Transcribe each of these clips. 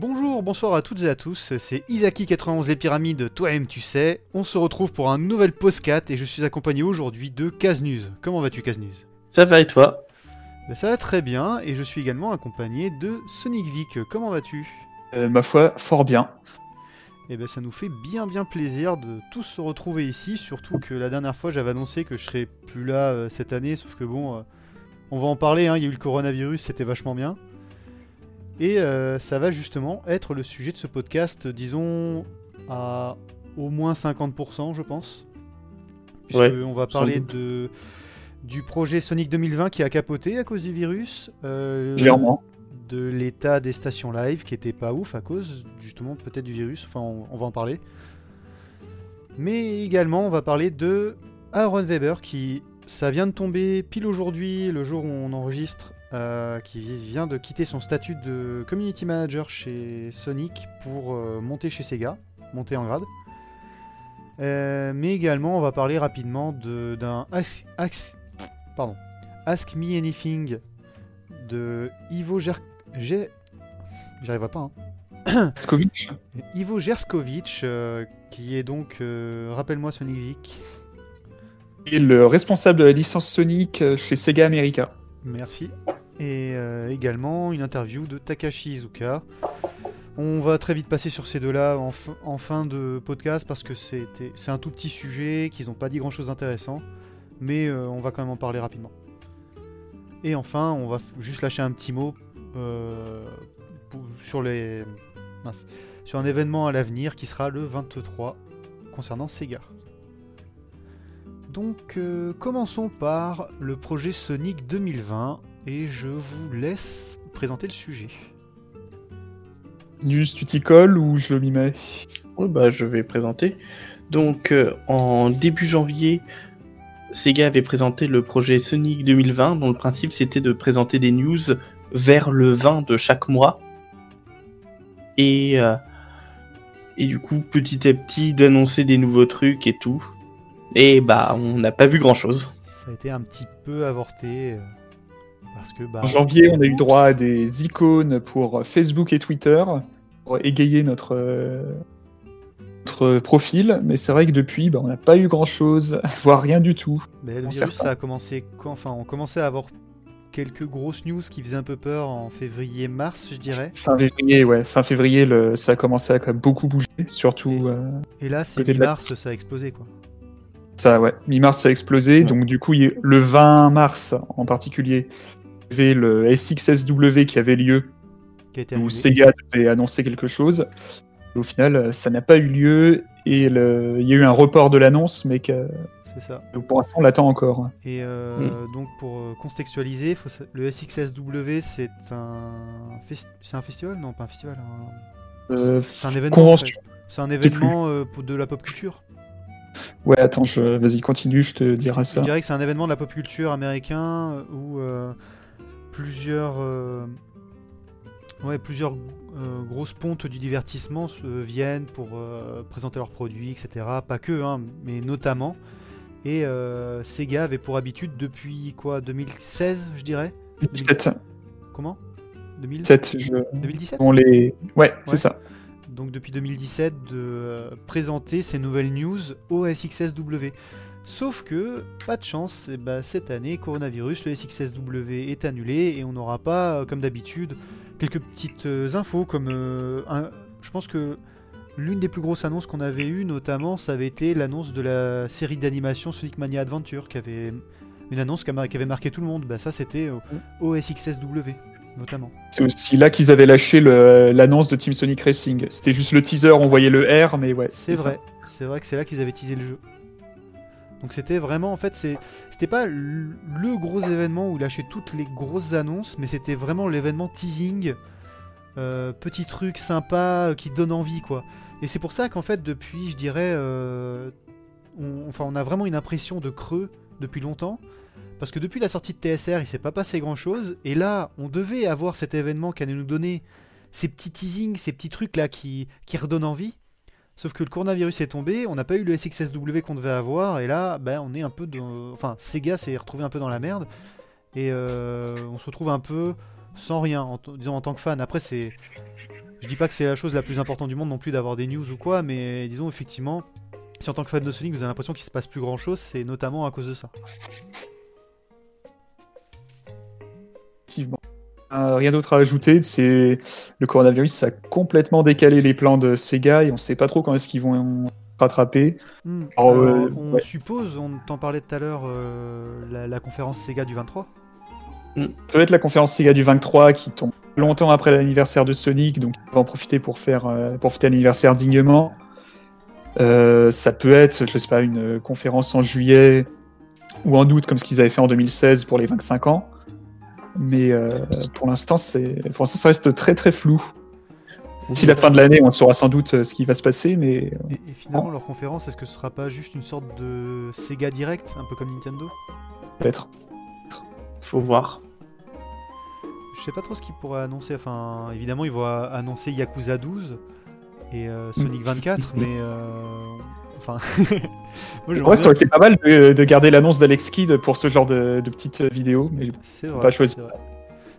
Bonjour, bonsoir à toutes et à tous, c'est Isaki91 les pyramides, toi-même tu sais. On se retrouve pour un nouvel postcat et je suis accompagné aujourd'hui de Kaznuz. Comment vas-tu Kaznuz Ça va et toi? Ben, Ça va très bien et je suis également accompagné de Sonic Vic. Comment vas-tu? Euh, ma foi, fort bien. Eh ben ça nous fait bien bien plaisir de tous se retrouver ici, surtout que la dernière fois j'avais annoncé que je serais plus là euh, cette année, sauf que bon, euh, on va en parler, hein, il y a eu le coronavirus, c'était vachement bien. Et euh, ça va justement être le sujet de ce podcast, disons à au moins 50% je pense. Puisque Ouais, on va parler doute. de, du projet Sonic 2020 qui a capoté à cause du virus. euh, Clairement. de l'état des stations live qui était pas ouf à cause justement peut-être du virus, enfin on, on va en parler. Mais également on va parler de Aaron Weber qui ça vient de tomber pile aujourd'hui, le jour où on enregistre, euh, qui vient de quitter son statut de community manager chez Sonic pour euh, monter chez Sega, monter en grade. Euh, mais également on va parler rapidement de- d'un pardon, Ask Me Anything de Ivo Ger... J'arriverai pas, hein. Skovic. Ivo Gerskovic, euh, qui est donc... euh, Rappelle-moi Sonic Vic. est le responsable de la licence Sonic euh, chez Sega America. Merci. Et euh, également une interview de Takashi Izuka. On va très vite passer sur ces deux-là en, fin- en fin de podcast parce que c'est un tout petit sujet, qu'ils n'ont pas dit grand-chose d'intéressant. Mais euh, on va quand même en parler rapidement. Et enfin, on va juste lâcher un petit mot euh, pour- sur, les, mince, sur un événement à l'avenir qui sera le 23 concernant Sega. Donc euh, commençons par le projet Sonic 2020 et je vous laisse présenter le sujet. Nus, tu t'y colles ou je m'y mets? Ouais, bah, je vais présenter. Donc, euh, en début janvier, Sega avait présenté le projet Sonic 2020, dont le principe c'était de présenter des news vers le 20 de chaque mois. Et, euh, et du coup, petit à petit, d'annoncer des nouveaux trucs et tout. Et bah, on n'a pas vu grand chose. Ça a été un petit peu avorté euh, parce que bah En janvier, on a eu droit à des icônes pour Facebook et Twitter pour égayer notre, euh, notre profil, mais c'est vrai que depuis, bah, on n'a pas eu grand-chose, voire rien du tout. mais le virus ça a commencé quand Enfin, on commençait à avoir quelques grosses news qui faisaient un peu peur en février-mars, je dirais. Fin février, ouais, fin février, le- ça a commencé à beaucoup bouger, surtout euh, Et là, c'est la- mi-mars, ça a explosé quoi. ça, ouais. Mi-mars, ça a explosé, Ouais. donc du coup, le 20 mars en particulier, il y avait le SXSW qui avait lieu Qui a été où annulé. Sega devait annoncer quelque chose. Et au final, euh, ça n'a pas eu lieu et le- il y a eu un report de l'annonce, mais que C'est ça. donc, pour l'instant, on l'attend encore. Et euh, donc pour euh, contextualiser, faut le SXSW c'est un un festival? Non pas un festival, un- Euh, c'est un événement. convention. en fait. C'est un événement euh, pour de la pop culture. Ouais, attends, je... vas-y, continue, je te dirai Je ça. dirais que c'est un événement de la pop culture américain où euh, plusieurs euh, ouais plusieurs euh, grosses pontes du divertissement viennent pour euh, présenter leurs produits, etc. Pas que, hein, mais notamment. Et euh, Sega avait pour habitude depuis quoi 2016, je dirais? 17, Comment? 2000 17, je... 2017 on les... Ouais, Ouais. c'est ça. donc depuis 2017, de présenter ces nouvelles news au SXSW. Sauf que, pas de chance, eh ben, cette année, coronavirus, le SXSW est annulé et on n'aura pas, comme d'habitude, quelques petites euh, infos comme... euh, un- je pense que l'une des plus grosses annonces qu'on avait eues, notamment, ça avait été l'annonce de la série d'animation Sonic Mania Adventure, qui avait une annonce qui avait marqué tout le monde. Bah, ça, c'était au, au SXSW, notamment. C'est aussi là qu'ils avaient lâché l'annonce de Team Sonic Racing. C'était juste le teaser, on voyait le R, mais ouais. C'est vrai, c'est vrai que c'est là qu'ils avaient teasé le jeu. Donc c'était vraiment en fait c'était pas le gros événement où il lâchait toutes les grosses annonces, mais c'était vraiment l'événement teasing, euh, petit truc sympa euh, qui donne envie quoi. Et c'est pour ça qu'en fait depuis je dirais, euh, on, enfin on a vraiment une impression de creux depuis longtemps. Parce que depuis la sortie de TSR, il s'est pas passé grand chose. Et là, on devait avoir cet événement qui allait nous donner ces petits teasings, ces petits trucs là qui, qui redonnent envie. Sauf que le coronavirus est tombé, on n'a pas eu le SXSW qu'on devait avoir, et là, ben, on est un peu dans... Enfin, Sega s'est retrouvé un peu dans la merde, et euh, on se retrouve un peu sans rien, en, disons en tant que fan. Après, c'est... Je dis pas que c'est la chose la plus importante du monde non plus d'avoir des news ou quoi, mais disons effectivement, si en tant que fan de Sonic vous avez l'impression qu'il se passe plus grand chose, c'est notamment à cause de ça. Euh, rien d'autre à ajouter, c'est le coronavirus, ça a complètement décalé les plans de Sega et on sait pas trop quand est-ce qu'ils vont rattraper. Hmm. Alors, Alors, euh, on ouais. suppose, on t'en parlait tout à l'heure, euh, la, la conférence Sega du 23. Peut-être la conférence Sega du 23 qui tombe longtemps après l'anniversaire de Sonic, donc on va en profiter pour faire euh, pour fêter l'anniversaire dignement. Euh, ça peut être, je sais pas, une conférence en juillet ou en août comme ce qu'ils avaient fait en 2016 pour les 25 ans. Mais euh, pour l'instant, c'est pour l'instant ça reste très très flou. D'ici la fin de l'année, on saura sans doute euh, ce qui va se passer, mais Et, et finalement, leur conférence, est-ce que ce sera pas juste une sorte de Sega Direct, un peu comme Nintendo? peut-être. Faut voir. Je sais pas trop ce qu'ils pourraient annoncer. Enfin, évidemment, ils vont annoncer Yakuza 12 et euh, Sonic 24, mais euh, enfin, moi je Ouais, ça aurait été pas mal de, de garder l'annonce d'Alex Kidd pour ce genre de, de petites vidéos. Mais C'est pas choisi c'est vrai.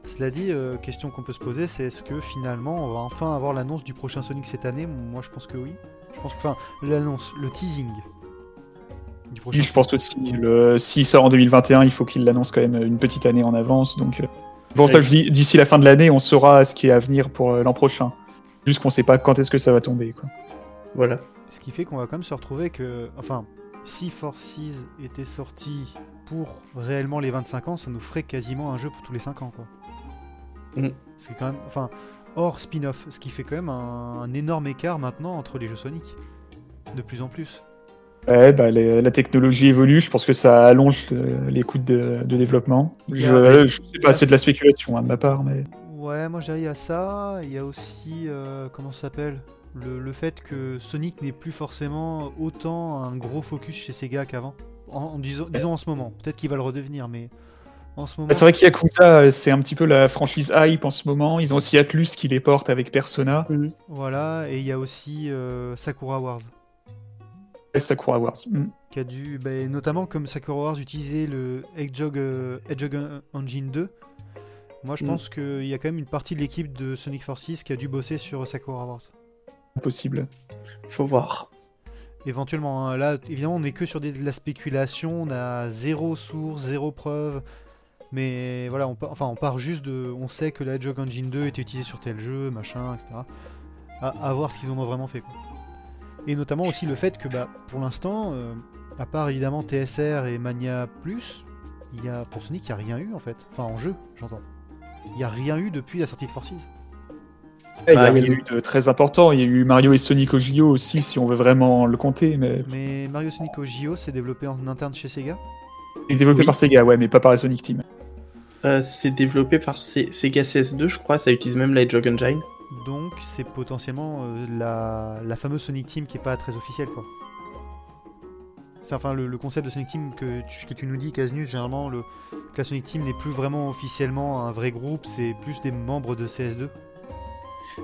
Cela dit, euh, question qu'on peut se poser, c'est est-ce que finalement on va enfin avoir l'annonce du prochain Sonic cette année? Moi, je pense que oui. Je pense que, enfin, l'annonce, le teasing du prochain. Oui, je pense aussi, le, s'il sort en 2021, il faut qu'il l'annonce quand même une petite année en avance. Donc, euh, c'est pour ça je dis, d'ici la fin de l'année, on saura ce qui est à venir pour euh, l'an prochain. Juste qu'on sait pas quand est-ce que ça va tomber. Quoi. Voilà. Ce qui fait qu'on va quand même se retrouver que, enfin, si Forces était sorti pour réellement les 25 ans, ça nous ferait quasiment un jeu pour tous les 5 ans, quoi. Mm. C'est quand même, enfin, hors spin-off, ce qui fait quand même un, un énorme écart maintenant entre les jeux Sonic, de plus en plus. Ouais, bah, les- la technologie évolue, je pense que ça allonge euh, les coûts de, de développement. Y a- Je, je sais pas, c'est de la spéculation hein, de ma part, mais Ouais, moi je dirais il y a ça, il y a aussi, euh, comment ça s'appelle? Le, le fait que Sonic n'est plus forcément autant un gros focus chez Sega qu'avant. En, en disant, disons en ce moment, peut-être qu'il va le redevenir, mais en ce moment. C'est vrai qu'Yakuza, c'est un petit peu la franchise hype en ce moment. Ils ont aussi Atlus qui les porte avec Persona Voilà, et il y a aussi euh, Sakura Wars. et Sakura Wars. Mm. Qui a dû, bah, notamment comme Sakura Wars utilisait le Hedgehog, euh, Hedgehog Engine 2, moi je Mm. pense qu'il y a quand même une partie de l'équipe de Sonic Forces qui a dû bosser sur Sakura Wars. Possible. Faut voir. Éventuellement, hein. là évidemment on n'est que sur des- de la spéculation, on a zéro source, zéro preuve. Mais voilà, on, part- enfin, on part juste de. On sait que la Hedgehog Engine 2 était utilisée sur tel jeu, machin, etc. À, à voir ce qu'ils en ont vraiment fait. Quoi. Et notamment aussi le fait que bah, pour l'instant, euh, à part évidemment TSR et Mania Plus, il y a, pour Sonic, il n'y a rien eu en fait. Enfin en jeu, j'entends. Il n'y a rien eu depuis la sortie de Forces. Eh, Il y a Bah, y eu de très important. Il y a eu Mario et Sonic au JO aussi, si on veut vraiment le compter, mais Mais Mario Sonic au JO, c'est développé en interne chez Sega? il est développé Oui. par Sega, ouais, mais pas par la Sonic Team. Euh, c'est développé par Se- Sega CS2, je crois. Ça utilise même la Hedgehog Engine. Donc c'est potentiellement euh, la, la fameuse Sonic Team qui est pas très officielle quoi. C'est enfin le, le concept de Sonic Team que tu, que tu nous dis, Casnus, généralement le, que la Sonic Team n'est plus vraiment officiellement un vrai groupe, c'est plus des membres de CS2.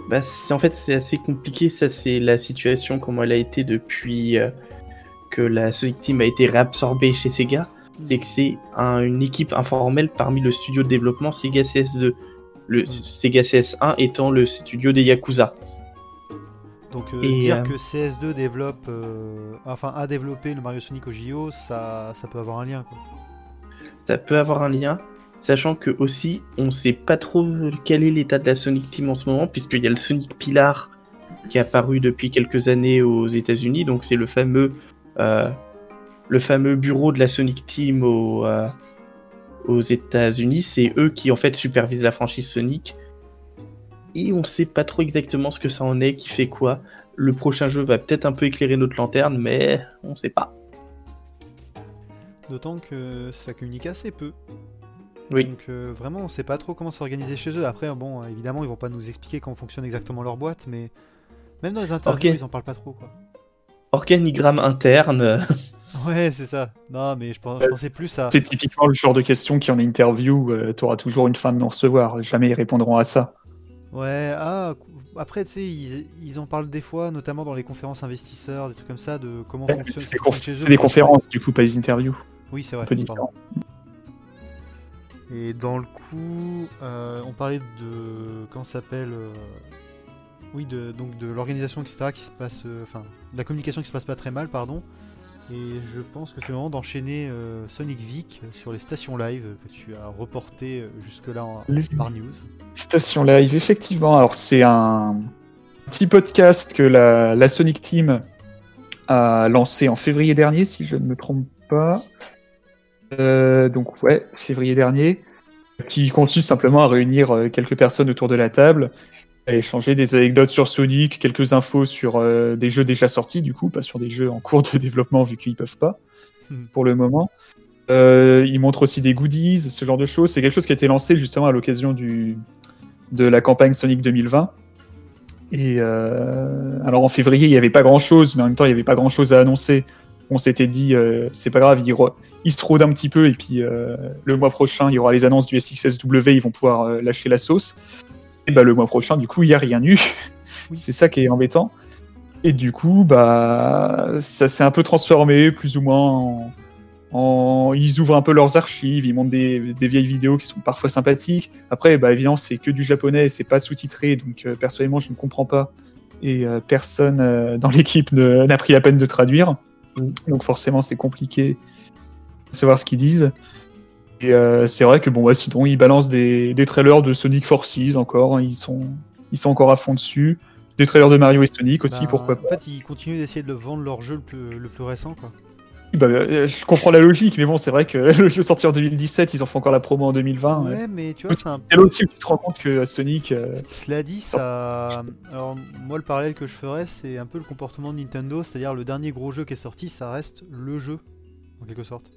Bah, en fait, c'est assez compliqué. Ça, c'est la situation comme elle a été depuis euh, que la Team a été réabsorbée chez Sega. C'est que c'est un- une équipe informelle parmi le studio de développement Sega CS2. Le Mm. Sega CS1 étant le studio des Yakuza. Donc euh, Et, dire euh, que CS2 développe, enfin a développé le Mario Sonic au JO, ça, ça peut avoir un lien quoi. Ça peut avoir un lien, sachant que aussi, on sait pas trop quel est l'état de la Sonic Team en ce moment, puisqu'il y a le Sonic Pillar qui est apparu depuis quelques années aux États-Unis. Donc c'est le fameux, euh, bureau de la Sonic Team euh, aux États-Unis. C'est eux qui en fait supervisent la franchise Sonic. Et on sait pas trop exactement ce que ça en est, qui fait quoi. Le prochain jeu va peut-être un peu éclairer notre lanterne, mais on sait pas. D'autant que ça communique assez peu. Oui. Donc euh, vraiment, on sait pas trop comment s'organiser chez eux. Après, bon, euh, évidemment, ils vont pas nous expliquer comment fonctionne exactement leur boîte, mais même dans les interviews, ils en parlent pas trop, quoi. Organigramme interne. Ouais, c'est ça. Non, mais je, pense- je pensais plus à. C'est typiquement le genre de question qui en interview, tu auras toujours une fin de non-recevoir. Jamais ils répondront à ça. Ouais, ah, après, tu sais, ils, ils en parlent des fois, notamment dans les conférences investisseurs, des trucs comme ça, de comment fonctionne. C'est des, conf- des conférences, du coup, pas des interviews. Oui, c'est vrai. Un peu pardon. Et dans le coup, euh, on parlait de. Comment s'appelle euh, Oui, de, donc de l'organisation, etc., qui se passe. euh, Enfin, de la communication qui se passe pas très mal, pardon. Et je pense que c'est le moment d'enchaîner Sonic Vic sur les stations live que tu as reporté jusque-là en- Les par news. Station Live, effectivement. Alors, c'est un petit podcast que la, la Sonic Team a lancé en février dernier, si je ne me trompe pas. Euh, donc, ouais, février dernier. Qui consiste simplement à réunir euh, quelques personnes autour de la table, à échanger des anecdotes sur Sonic, quelques infos sur euh, des jeux déjà sortis, du coup, pas sur des jeux en cours de développement, vu qu'ils peuvent pas, Hmm. pour le moment. Euh, ils montrent aussi des goodies, ce genre de choses. C'est quelque chose qui a été lancé justement à l'occasion du, de la campagne Sonic 2020. Et alors en février, il n'y avait pas grand chose, mais en même temps, il n'y avait pas grand chose à annoncer. On s'était dit, euh, c'est pas grave, il, ro- il se rôde un petit peu, et puis euh, le mois prochain, il y aura les annonces du SXSW, ils vont pouvoir euh, lâcher la sauce. Et bah, le mois prochain, du coup, il n'y a rien eu. Oui. c'est ça qui est embêtant. Et du coup, bah, ça s'est un peu transformé, plus ou moins en, en- Ils ouvrent un peu leurs archives, ils montrent des, des vieilles vidéos qui sont parfois sympathiques. Après, bah, évidemment, c'est que du japonais c'est pas sous-titré, donc euh, personnellement, je ne comprends pas. Et personne dans l'équipe n'a pris la peine de traduire. Donc forcément, c'est compliqué savoir ce qu'ils disent. Et euh, c'est vrai que bon, sinon, ils balancent des, des trailers de Sonic Forces encore. hein, Ils sont, ils sont encore à fond dessus. Des trailers de Mario et Sonic aussi, Bah, pourquoi pas. En fait, ils continuent d'essayer de vendre leur jeu le plus, le plus récent, quoi. Bah, euh, je comprends la logique, mais bon, c'est vrai que le jeu sorti en 2017, ils en font encore la promo en 2020. Ouais, ouais. mais tu vois, c'est un là aussi où tu te rends compte que Sonic. euh, Cela dit, ça. Alors, moi, le parallèle que je ferais, c'est un peu le comportement de Nintendo, c'est-à-dire le dernier gros jeu qui est sorti, ça reste le jeu, en quelque sorte.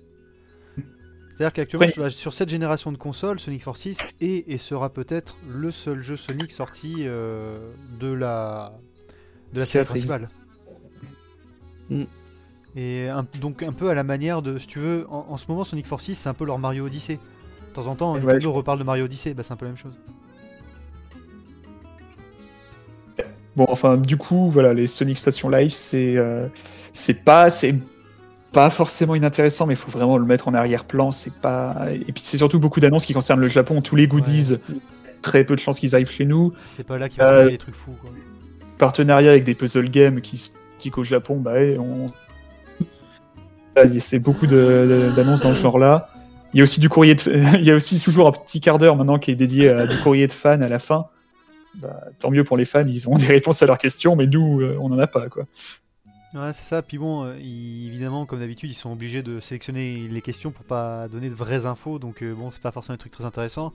C'est-à-dire qu'actuellement, Oui. sur, cette génération de consoles, Sonic Forces est et sera peut-être le seul jeu Sonic sorti euh, de la, de la série principale. Mm. Et un- donc, un peu à la manière de. Si tu veux, en, en ce moment, Sonic Forces, c'est un peu leur Mario Odyssey. De temps en temps, Ouais, Nintendo je- reparle de Mario Odyssey, bah, c'est un peu la même chose. Bon, enfin, du coup, voilà, les Sonic Station Live, c'est euh, c'est pas, c'est pas forcément inintéressant, mais il faut vraiment le mettre en arrière-plan. C'est pas, et puis c'est surtout beaucoup d'annonces qui concernent le Japon. Tous les goodies, très peu de chances qu'ils arrivent chez nous. C'est pas là qu'il va se passer des trucs fous, quoi. Partenariat avec des puzzle games qui s- qui qu'au Japon, bah, on, c'est beaucoup d'annonces dans ce genre-là. Il y a aussi du courrier de, il y a aussi toujours un petit quart d'heure maintenant qui est dédié à du courrier de fans à la fin. Bah, tant mieux pour les fans, ils ont des réponses à leurs questions, mais nous, euh, on en a pas, quoi. Ouais, c'est ça. Puis bon, euh, ils- évidemment, comme d'habitude, ils sont obligés de sélectionner les questions pour pas donner de vraies infos. Donc euh, bon, c'est pas forcément un truc très intéressant.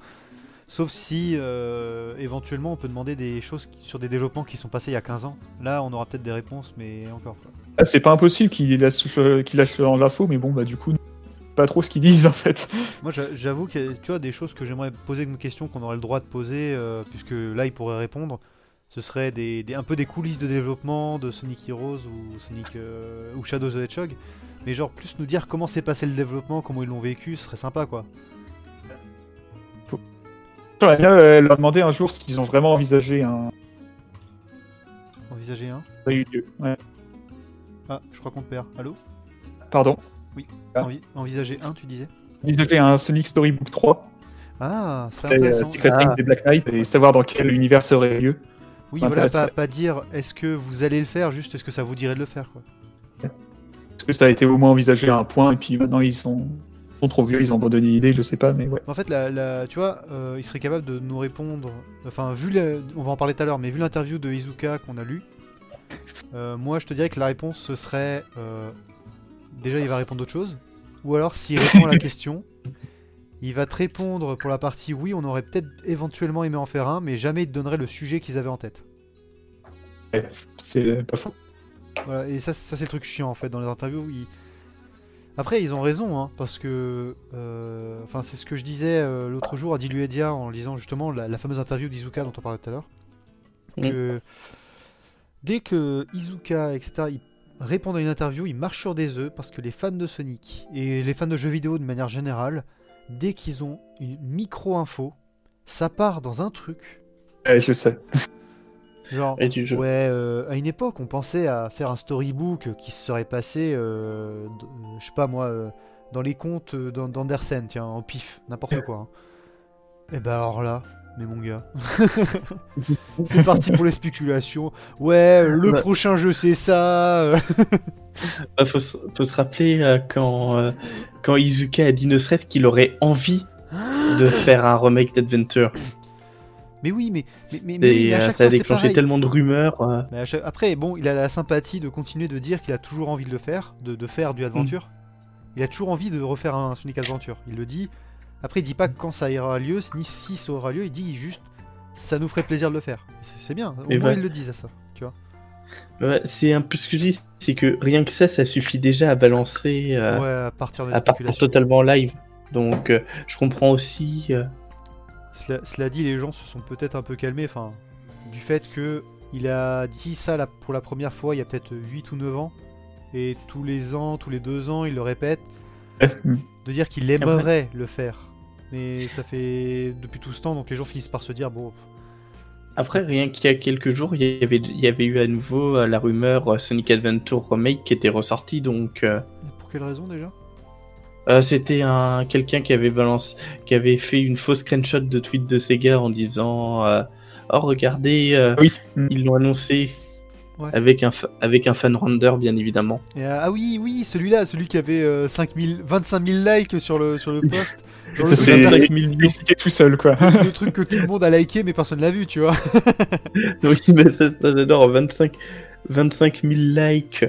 Sauf si euh, éventuellement on peut demander des choses sur des développements qui sont passés il y a 15 ans. Là, on aura peut-être des réponses, mais encore. Ah, c'est pas impossible qu'ils lâchent, euh, l'info, mais bon, bah, du coup, pas trop ce qu'ils disent, en fait. Moi, j'a- j'avoue qu'il y a tu vois, des choses que j'aimerais poser comme question qu'on aurait le droit de poser, euh, puisque là, ils pourraient répondre. Ce serait des, des- un peu des coulisses de développement de Sonic Heroes ou Sonic euh, ou Shadows of the Hedgehog, mais genre plus nous dire comment s'est passé le développement, comment ils l'ont vécu, ce serait sympa quoi. J'aurais bien euh, leur demander un jour s'ils ont vraiment envisagé un. Envisager un. Ça a eu lieu. Ouais. Ah, je crois qu'on te perd. Allô? Pardon? Ah. Envi- Envisager un, tu disais? Envisager un Sonic Storybook 3, Ah, c'est euh, intéressant. Secret Ah. Rings et Black Knight, et savoir dans quel univers ça aurait lieu. Oui, voilà, pas, dire est-ce que vous allez le faire, juste est-ce que ça vous dirait de le faire quoi. Parce que ça a été au moins envisagé à un point, et puis maintenant ils sont, sont trop vieux, ils ont abandonné l'idée, je sais pas, mais ouais. En fait, la, la- tu vois, euh, il serait capable de nous répondre. Enfin, vu, le- on va en parler tout à l'heure, mais vu l'interview de Izuka qu'on a lu, euh, moi je te dirais que la réponse ce serait euh, déjà il va répondre d'autre chose, ou alors s'il répond à la question, il va te répondre pour la partie oui, on aurait peut-être éventuellement aimé en faire un, mais jamais il te donnerait le sujet qu'ils avaient en tête. C'est pas faux. Voilà, et ça, ça c'est le truc chiant en fait dans les interviews. ils- Après, ils ont raison, hein, parce que. euh, Enfin, c'est ce que je disais euh, l'autre jour à Diluedia en lisant justement la, la fameuse interview d'Izuka dont on parlait tout à l'heure. Que. Dès que Izuka, etc., il répondre à une interview, il marche sur des œufs parce que les fans de Sonic et les fans de jeux vidéo de manière générale, dès qu'ils ont une micro-info, ça part dans un truc. Ouais, je sais. Genre, Et du jeu. ouais, euh, à une époque, on pensait à faire un storybook qui se serait passé, euh, euh, je sais pas moi, euh, dans les contes d'An- d'Andersen, tiens, en pif, n'importe quoi. Et ben alors là, mais mon gars, c'est parti pour les spéculations. Ouais, le Ouais. prochain jeu c'est ça. Bah, faut, se- faut se rappeler euh, quand, euh, quand Izuka a dit ne serait-ce qu'il aurait envie de faire un remake d'Adventure. Mais oui, mais, mais, mais, Et à euh, chaque ça a fois c'est déclenché tellement de rumeurs. euh, Mais à chaque- Après, bon, il a la sympathie de continuer de dire qu'il a toujours envie de le faire, de, de faire du Adventure. Il a toujours envie de refaire un Sonic Adventure. Il le dit. Après, il dit pas quand ça ira lieu, ni si ça aura lieu. Il dit juste, ça nous ferait plaisir de le faire. C'est bien. Au Et moins, ils le disent à ça. C'est un peu ce que je dis, c'est que rien que ça, ça suffit déjà à balancer, euh, ouais, à partir de à partir totalement live. Donc euh, je comprends aussi. euh, Cela, cela dit, les gens se sont peut-être un peu calmés, enfin, du fait que il a dit ça la- pour la première fois il y a peut-être 8 ou 9 ans, et tous les ans, tous les deux ans, il le répète, de dire qu'il aimerait le faire. Mais ça fait depuis tout ce temps, donc les gens finissent par se dire, bon, Après, rien qu'il y a quelques jours, il y avait, il y avait eu à nouveau euh, la rumeur euh, Sonic Adventure Remake qui était ressortie. Donc, euh, pour quelle raison déjà? euh, c'était un quelqu'un qui avait balancé, qui avait fait une fausse screenshot de tweet de Sega en disant euh, Oh, regardez, euh, Oui. Ils l'ont annoncé. Ouais. Avec, un fa- avec un fan render, bien évidemment. Et, euh, Ah oui, oui, celui-là, celui qui avait euh, 5000 25 000 likes sur le, sur le post. Ça, c'est truc- 25 il il est cité tout seul, quoi. le truc que tout le monde a liké, mais personne l'a vu, tu vois. Oui, mais ça, ça, j'adore. 25, 25 000 likes.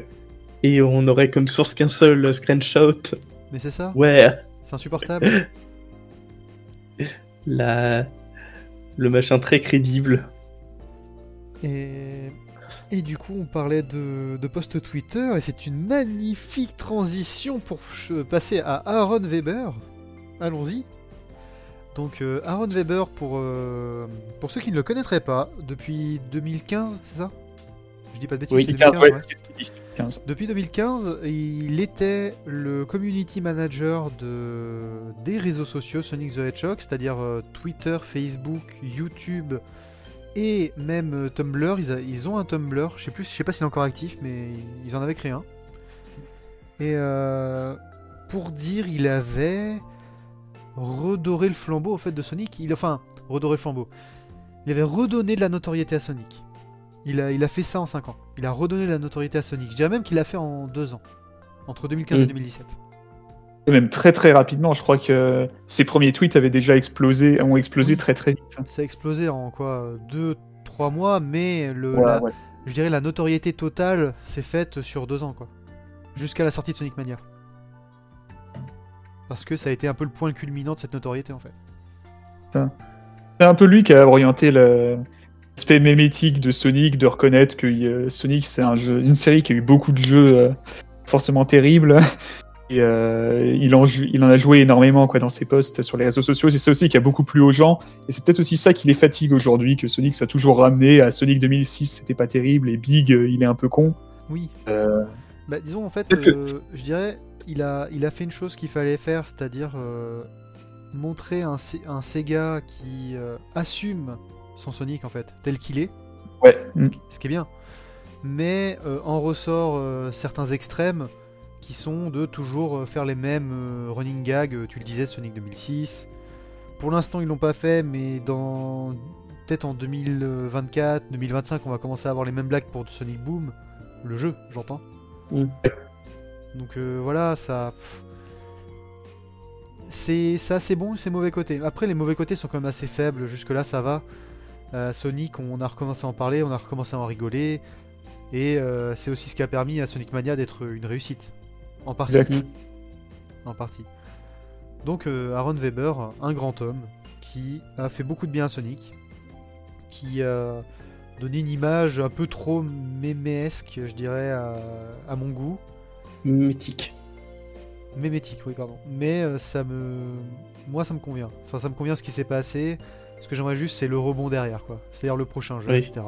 Et on aurait comme source qu'un seul screenshot. Mais c'est ça, Ouais, c'est insupportable. la... le machin très crédible. Et, et du coup, on parlait de, de post Twitter, et c'est une magnifique transition pour passer à Aaron Weber. Allons-y. Donc, euh, Aaron Weber, pour, euh, pour ceux qui ne le connaîtraient pas, depuis 2015, c'est ça? Je dis pas de bêtises, Oui, c'est 15, 2015, ouais, ouais. c'est 15. Depuis 2015, il était le community manager de, des réseaux sociaux Sonic the Hedgehog, c'est-à-dire euh, Twitter, Facebook, YouTube et même euh, Tumblr. Ils, a- ils ont un Tumblr, je sais plus, je sais pas s'il est encore actif, mais ils en avaient créé un. Et euh, pour dire, il avait redoré le flambeau au fait de Sonic. Il, enfin, redoré le flambeau. Il avait redonné de la notoriété à Sonic. Il a, il a fait ça en 5 ans. Il a redonné de la notoriété à Sonic. Je dirais même qu'il l'a fait en 2 ans. Entre 2015 et Mm. 2017. Et Même très très rapidement, je crois que ses premiers tweets avaient déjà explosé, ont explosé Oui. très très vite. Ça a explosé en quoi 2-3 mois, mais le, la- ouais. je dirais la notoriété totale s'est faite sur 2 ans. quoi. Jusqu'à la sortie de Sonic Mania. Parce que ça a été un peu le point culminant de cette notoriété en fait. C'est un peu lui qui a orienté le- l'aspect mémétique de Sonic, de reconnaître que euh, Sonic c'est un jeu, une série qui a eu beaucoup de jeux euh, forcément terribles. Et euh, il, en, jou- il en a joué énormément quoi, dans ses posts sur les réseaux sociaux. C'est ça aussi qui a beaucoup plu aux gens. Et c'est peut-être aussi ça qui les fatigue aujourd'hui, que Sonic soit toujours ramené à Sonic 2006, c'était pas terrible, et Big, euh, il est un peu con. Oui. Euh, Bah, disons en fait, euh, je dirais, il a, il a fait une chose qu'il fallait faire, c'est-à-dire euh, montrer un, Se- un Sega qui euh, assume son Sonic en fait, tel qu'il est, ouais. ce qui, ce qui est bien, mais euh, en ressort euh, certains extrêmes qui sont de toujours euh, faire les mêmes euh, running gags, euh, tu le disais, Sonic 2006. Pour l'instant, ils l'ont pas fait, mais dans peut-être en 2024, 2025, on va commencer à avoir les mêmes blagues pour Sonic Boom, le jeu, j'entends. Mm. Donc euh, voilà, ça. C'est ça, c'est bon, c'est mauvais côté. Après, les mauvais côtés sont quand même assez faibles. Jusque là, ça va. Euh, Sonic, on a recommencé à en parler, on a recommencé à en rigoler, et euh, c'est aussi ce qui a permis à Sonic Mania d'être une réussite, en partie. Exact. En partie. Donc euh, Aaron Weber, un grand homme, qui a fait beaucoup de bien à Sonic, qui a donné une image un peu trop mémesque, je dirais, à, à mon goût. Mythique. Mémétique, oui, pardon. Mais euh, ça me. Moi, ça me convient. Enfin, ça me convient ce qui s'est passé. Ce que j'aimerais juste, c'est le rebond derrière, quoi. C'est-à-dire le prochain jeu, Oui. etc.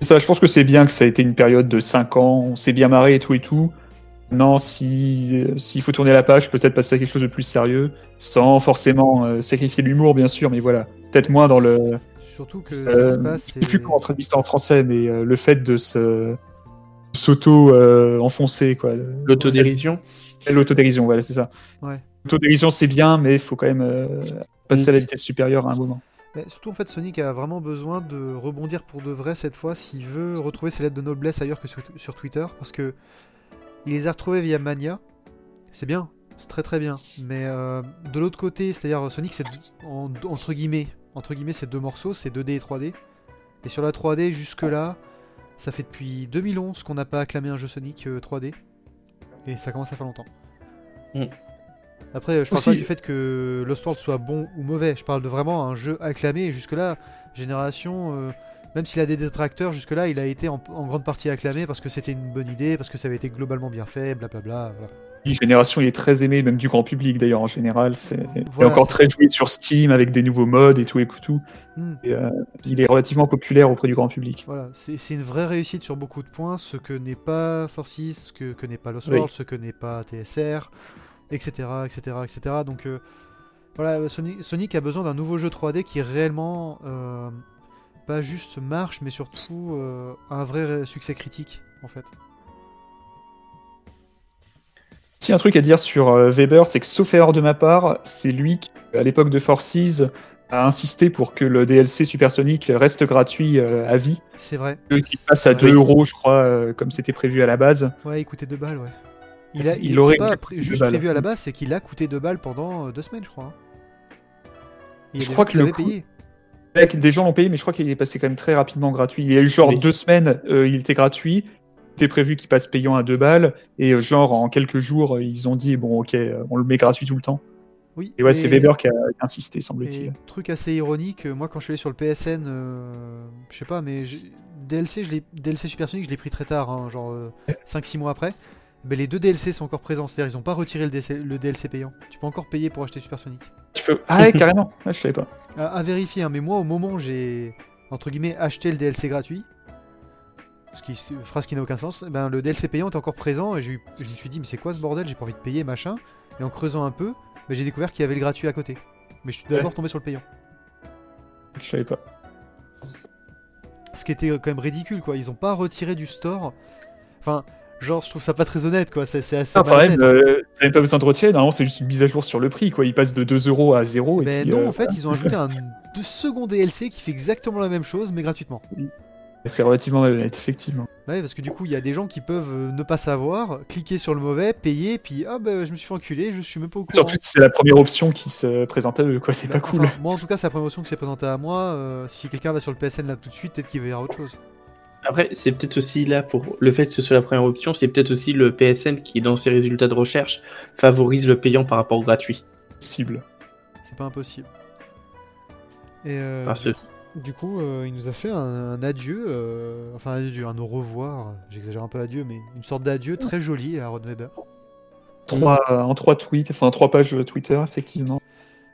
Ça, je pense que c'est bien que ça a été une période de 5 ans, on s'est bien marré et tout et tout. Non, si s'il faut tourner la page, peut-être passer à quelque chose de plus sérieux, sans forcément euh, sacrifier l'humour, bien sûr, mais voilà, peut-être moins dans le. Surtout que ce qui Euh, se passe, Je sais plus comment traduire ça en français, mais euh, le fait de se s'auto euh, enfoncer quoi. L'autodérision. L'autodérision, voilà, c'est ça. Ouais. L'autodérision, c'est bien, mais il faut quand même euh, passer à la vitesse supérieure à un moment. Mais surtout, en fait, Sonic a vraiment besoin de rebondir pour de vrai cette fois s'il veut retrouver ses lettres de noblesse ailleurs que sur, sur Twitter. Parce que il les a retrouvées via Mania. C'est bien, c'est très très bien. Mais euh, de l'autre côté, c'est-à-dire Sonic, c'est en- entre guillemets, entre guillemets, c'est deux morceaux, c'est 2D et 3D. Et sur la 3D, jusque-là, ça fait depuis 2011 qu'on n'a pas acclamé un jeu Sonic euh, 3D. Et ça commence à faire longtemps. Mm. Après, je parle Aussi- pas du fait que Lost World soit bon ou mauvais. Je parle de vraiment un jeu acclamé. Et jusque-là, Génération, euh, même s'il a des détracteurs, jusque-là, il a été en, en grande partie acclamé parce que c'était une bonne idée, parce que ça avait été globalement bien fait, blablabla. Voilà. Une génération, il est très aimé, même du grand public d'ailleurs en général. C'est il est Voilà, encore très joué sur Steam avec des nouveaux modes et tout et tout. Mm. Et, euh, il est relativement populaire auprès du grand public. Voilà, c'est une vraie réussite sur beaucoup de points, ce que n'est pas Forces, ce que, que n'est pas Lost Oui. World, ce que n'est pas TSR, etc. etc., etc. Donc euh, voilà, Sonic, Sonic a besoin d'un nouveau jeu 3D qui réellement, euh, pas juste marche, mais surtout euh, un vrai succès critique, en fait. Si un truc à dire sur euh, Weber, c'est que sauf erreur de ma part, c'est lui qui, à l'époque de Forces, a insisté pour que le DLC Supersonic reste gratuit euh, à vie, C'est vrai. qu'il passe à Ouais. 2 euros, je crois, comme c'était prévu à la base. Ouais, il coûtait 2 balles, ouais. Il, a, Il il, aurait pas pré- juste prévu à la base, c'est qu'il a coûté 2 balles pendant 2 semaines, je crois. hein. Il Je crois que le coût- payé. Des gens l'ont payé, mais je crois qu'il est passé quand même très rapidement gratuit. Il y a eu genre Oui. deux semaines, euh, il était gratuit. C'était prévu qu'il passe payant à 2 balles. Et euh, genre, en quelques jours, euh, ils ont dit, bon, ok, on le met gratuit tout le temps. Oui. Et ouais, c'est Weber qui a insisté, Et semble-t-il. truc assez ironique, moi quand je suis allé sur le PSN, je sais pas, mais DLC, je l'ai- DLC Supersonic, je l'ai pris très tard, hein, genre 5-6 mois après. Ben, les deux DLC sont encore présents, c'est-à-dire ils ont pas retiré le DLC, le DLC payant. Tu peux encore payer pour acheter Supersonic. Tu peux... Ah ouais, carrément. Ah, je savais pas. À, à vérifier, hein, mais moi au moment où j'ai entre guillemets acheté le DLC gratuit, ce qui c'est- phrase qui n'a aucun sens, ben le DLC payant est encore présent et eu- je me suis dit mais c'est quoi ce bordel, j'ai pas envie de payer machin. Et en creusant un peu, ben, j'ai découvert qu'il y avait le gratuit à côté. Mais je suis d'abord tombé sur le payant. Je savais pas. Ce qui était quand même ridicule, quoi. Ils ont pas retiré du store. Enfin, genre, je trouve ça pas très honnête, quoi. C'est assez. Ah, pareil, euh, t'avais pas besoin de retirer. Normalement, c'est juste une mise à jour sur le prix, quoi. Il passe de 2 euros à 0. Et Mais puis, non, euh, en fait, ils ont ajouté un de second DLC qui fait exactement la même chose, mais gratuitement. c'est relativement malhonnête, effectivement. Ouais, parce que du coup, il y a des gens qui peuvent euh, ne pas savoir, cliquer sur le mauvais, payer, puis ah bah je me suis fait enculer, je suis même pas au courant. Surtout, c'est la première option qui se présente à eux, quoi. C'est Bah, pas cool. enfin, moi, en tout cas, c'est la première option qui s'est présentée à moi. euh, si quelqu'un va sur le PSN là tout de suite, peut-être qu'il verra autre chose. Après, c'est peut-être aussi là pour le fait que ce soit la première option, c'est peut-être aussi le PSN qui, dans ses résultats de recherche, favorise le payant par rapport au gratuit. Possible. C'est pas impossible. Et euh, Parce Du coup, euh, il nous a fait un, un adieu, euh, enfin un adieu, un au revoir, j'exagère un peu adieu, mais une sorte d'adieu très joli à Ron Weber, Trois, en trois tweets, enfin trois pages de Twitter, effectivement.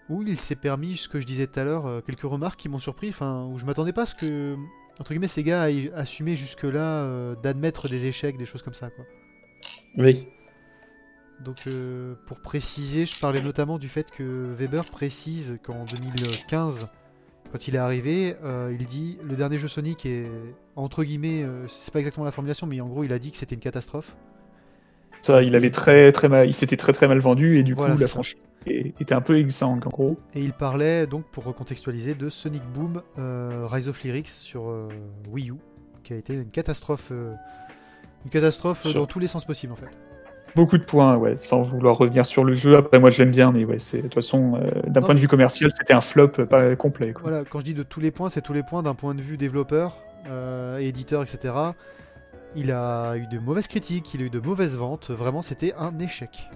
où il s'est permis, ce que je disais tout à l'heure, quelques remarques qui m'ont surpris, enfin, où je m'attendais pas à ce que, entre guillemets, ces gars aient assumé jusque-là euh, d'admettre des échecs, des choses comme ça, quoi. oui, Donc, euh, pour préciser, je parlais notamment du fait que Weber précise qu'en 2015, quand il est arrivé, euh, il dit le dernier jeu Sonic est entre guillemets, c'est pas exactement la formulation, mais en gros, il a dit que c'était une catastrophe. Ça, il avait très, très mal, il s'était très très mal vendu et du Voilà, coup, la franchise était un peu exsangue, en gros. Et il parlait donc, pour recontextualiser, de Sonic Boom euh, Rise of Lyrics sur euh, Wii U, qui a été une catastrophe, euh, une catastrophe dans tous les sens possibles en fait. Beaucoup de points, ouais, sans vouloir revenir sur le jeu. Après, moi, je l'aime bien, mais ouais, c'est de toute façon, d'un point de vue commercial, c'était un flop pas complet. Quoi. Voilà, quand je dis de tous les points, c'est tous les points d'un point de vue développeur, éditeur, etc. Il a eu de mauvaises critiques, il a eu de mauvaises ventes, vraiment c'était un échec.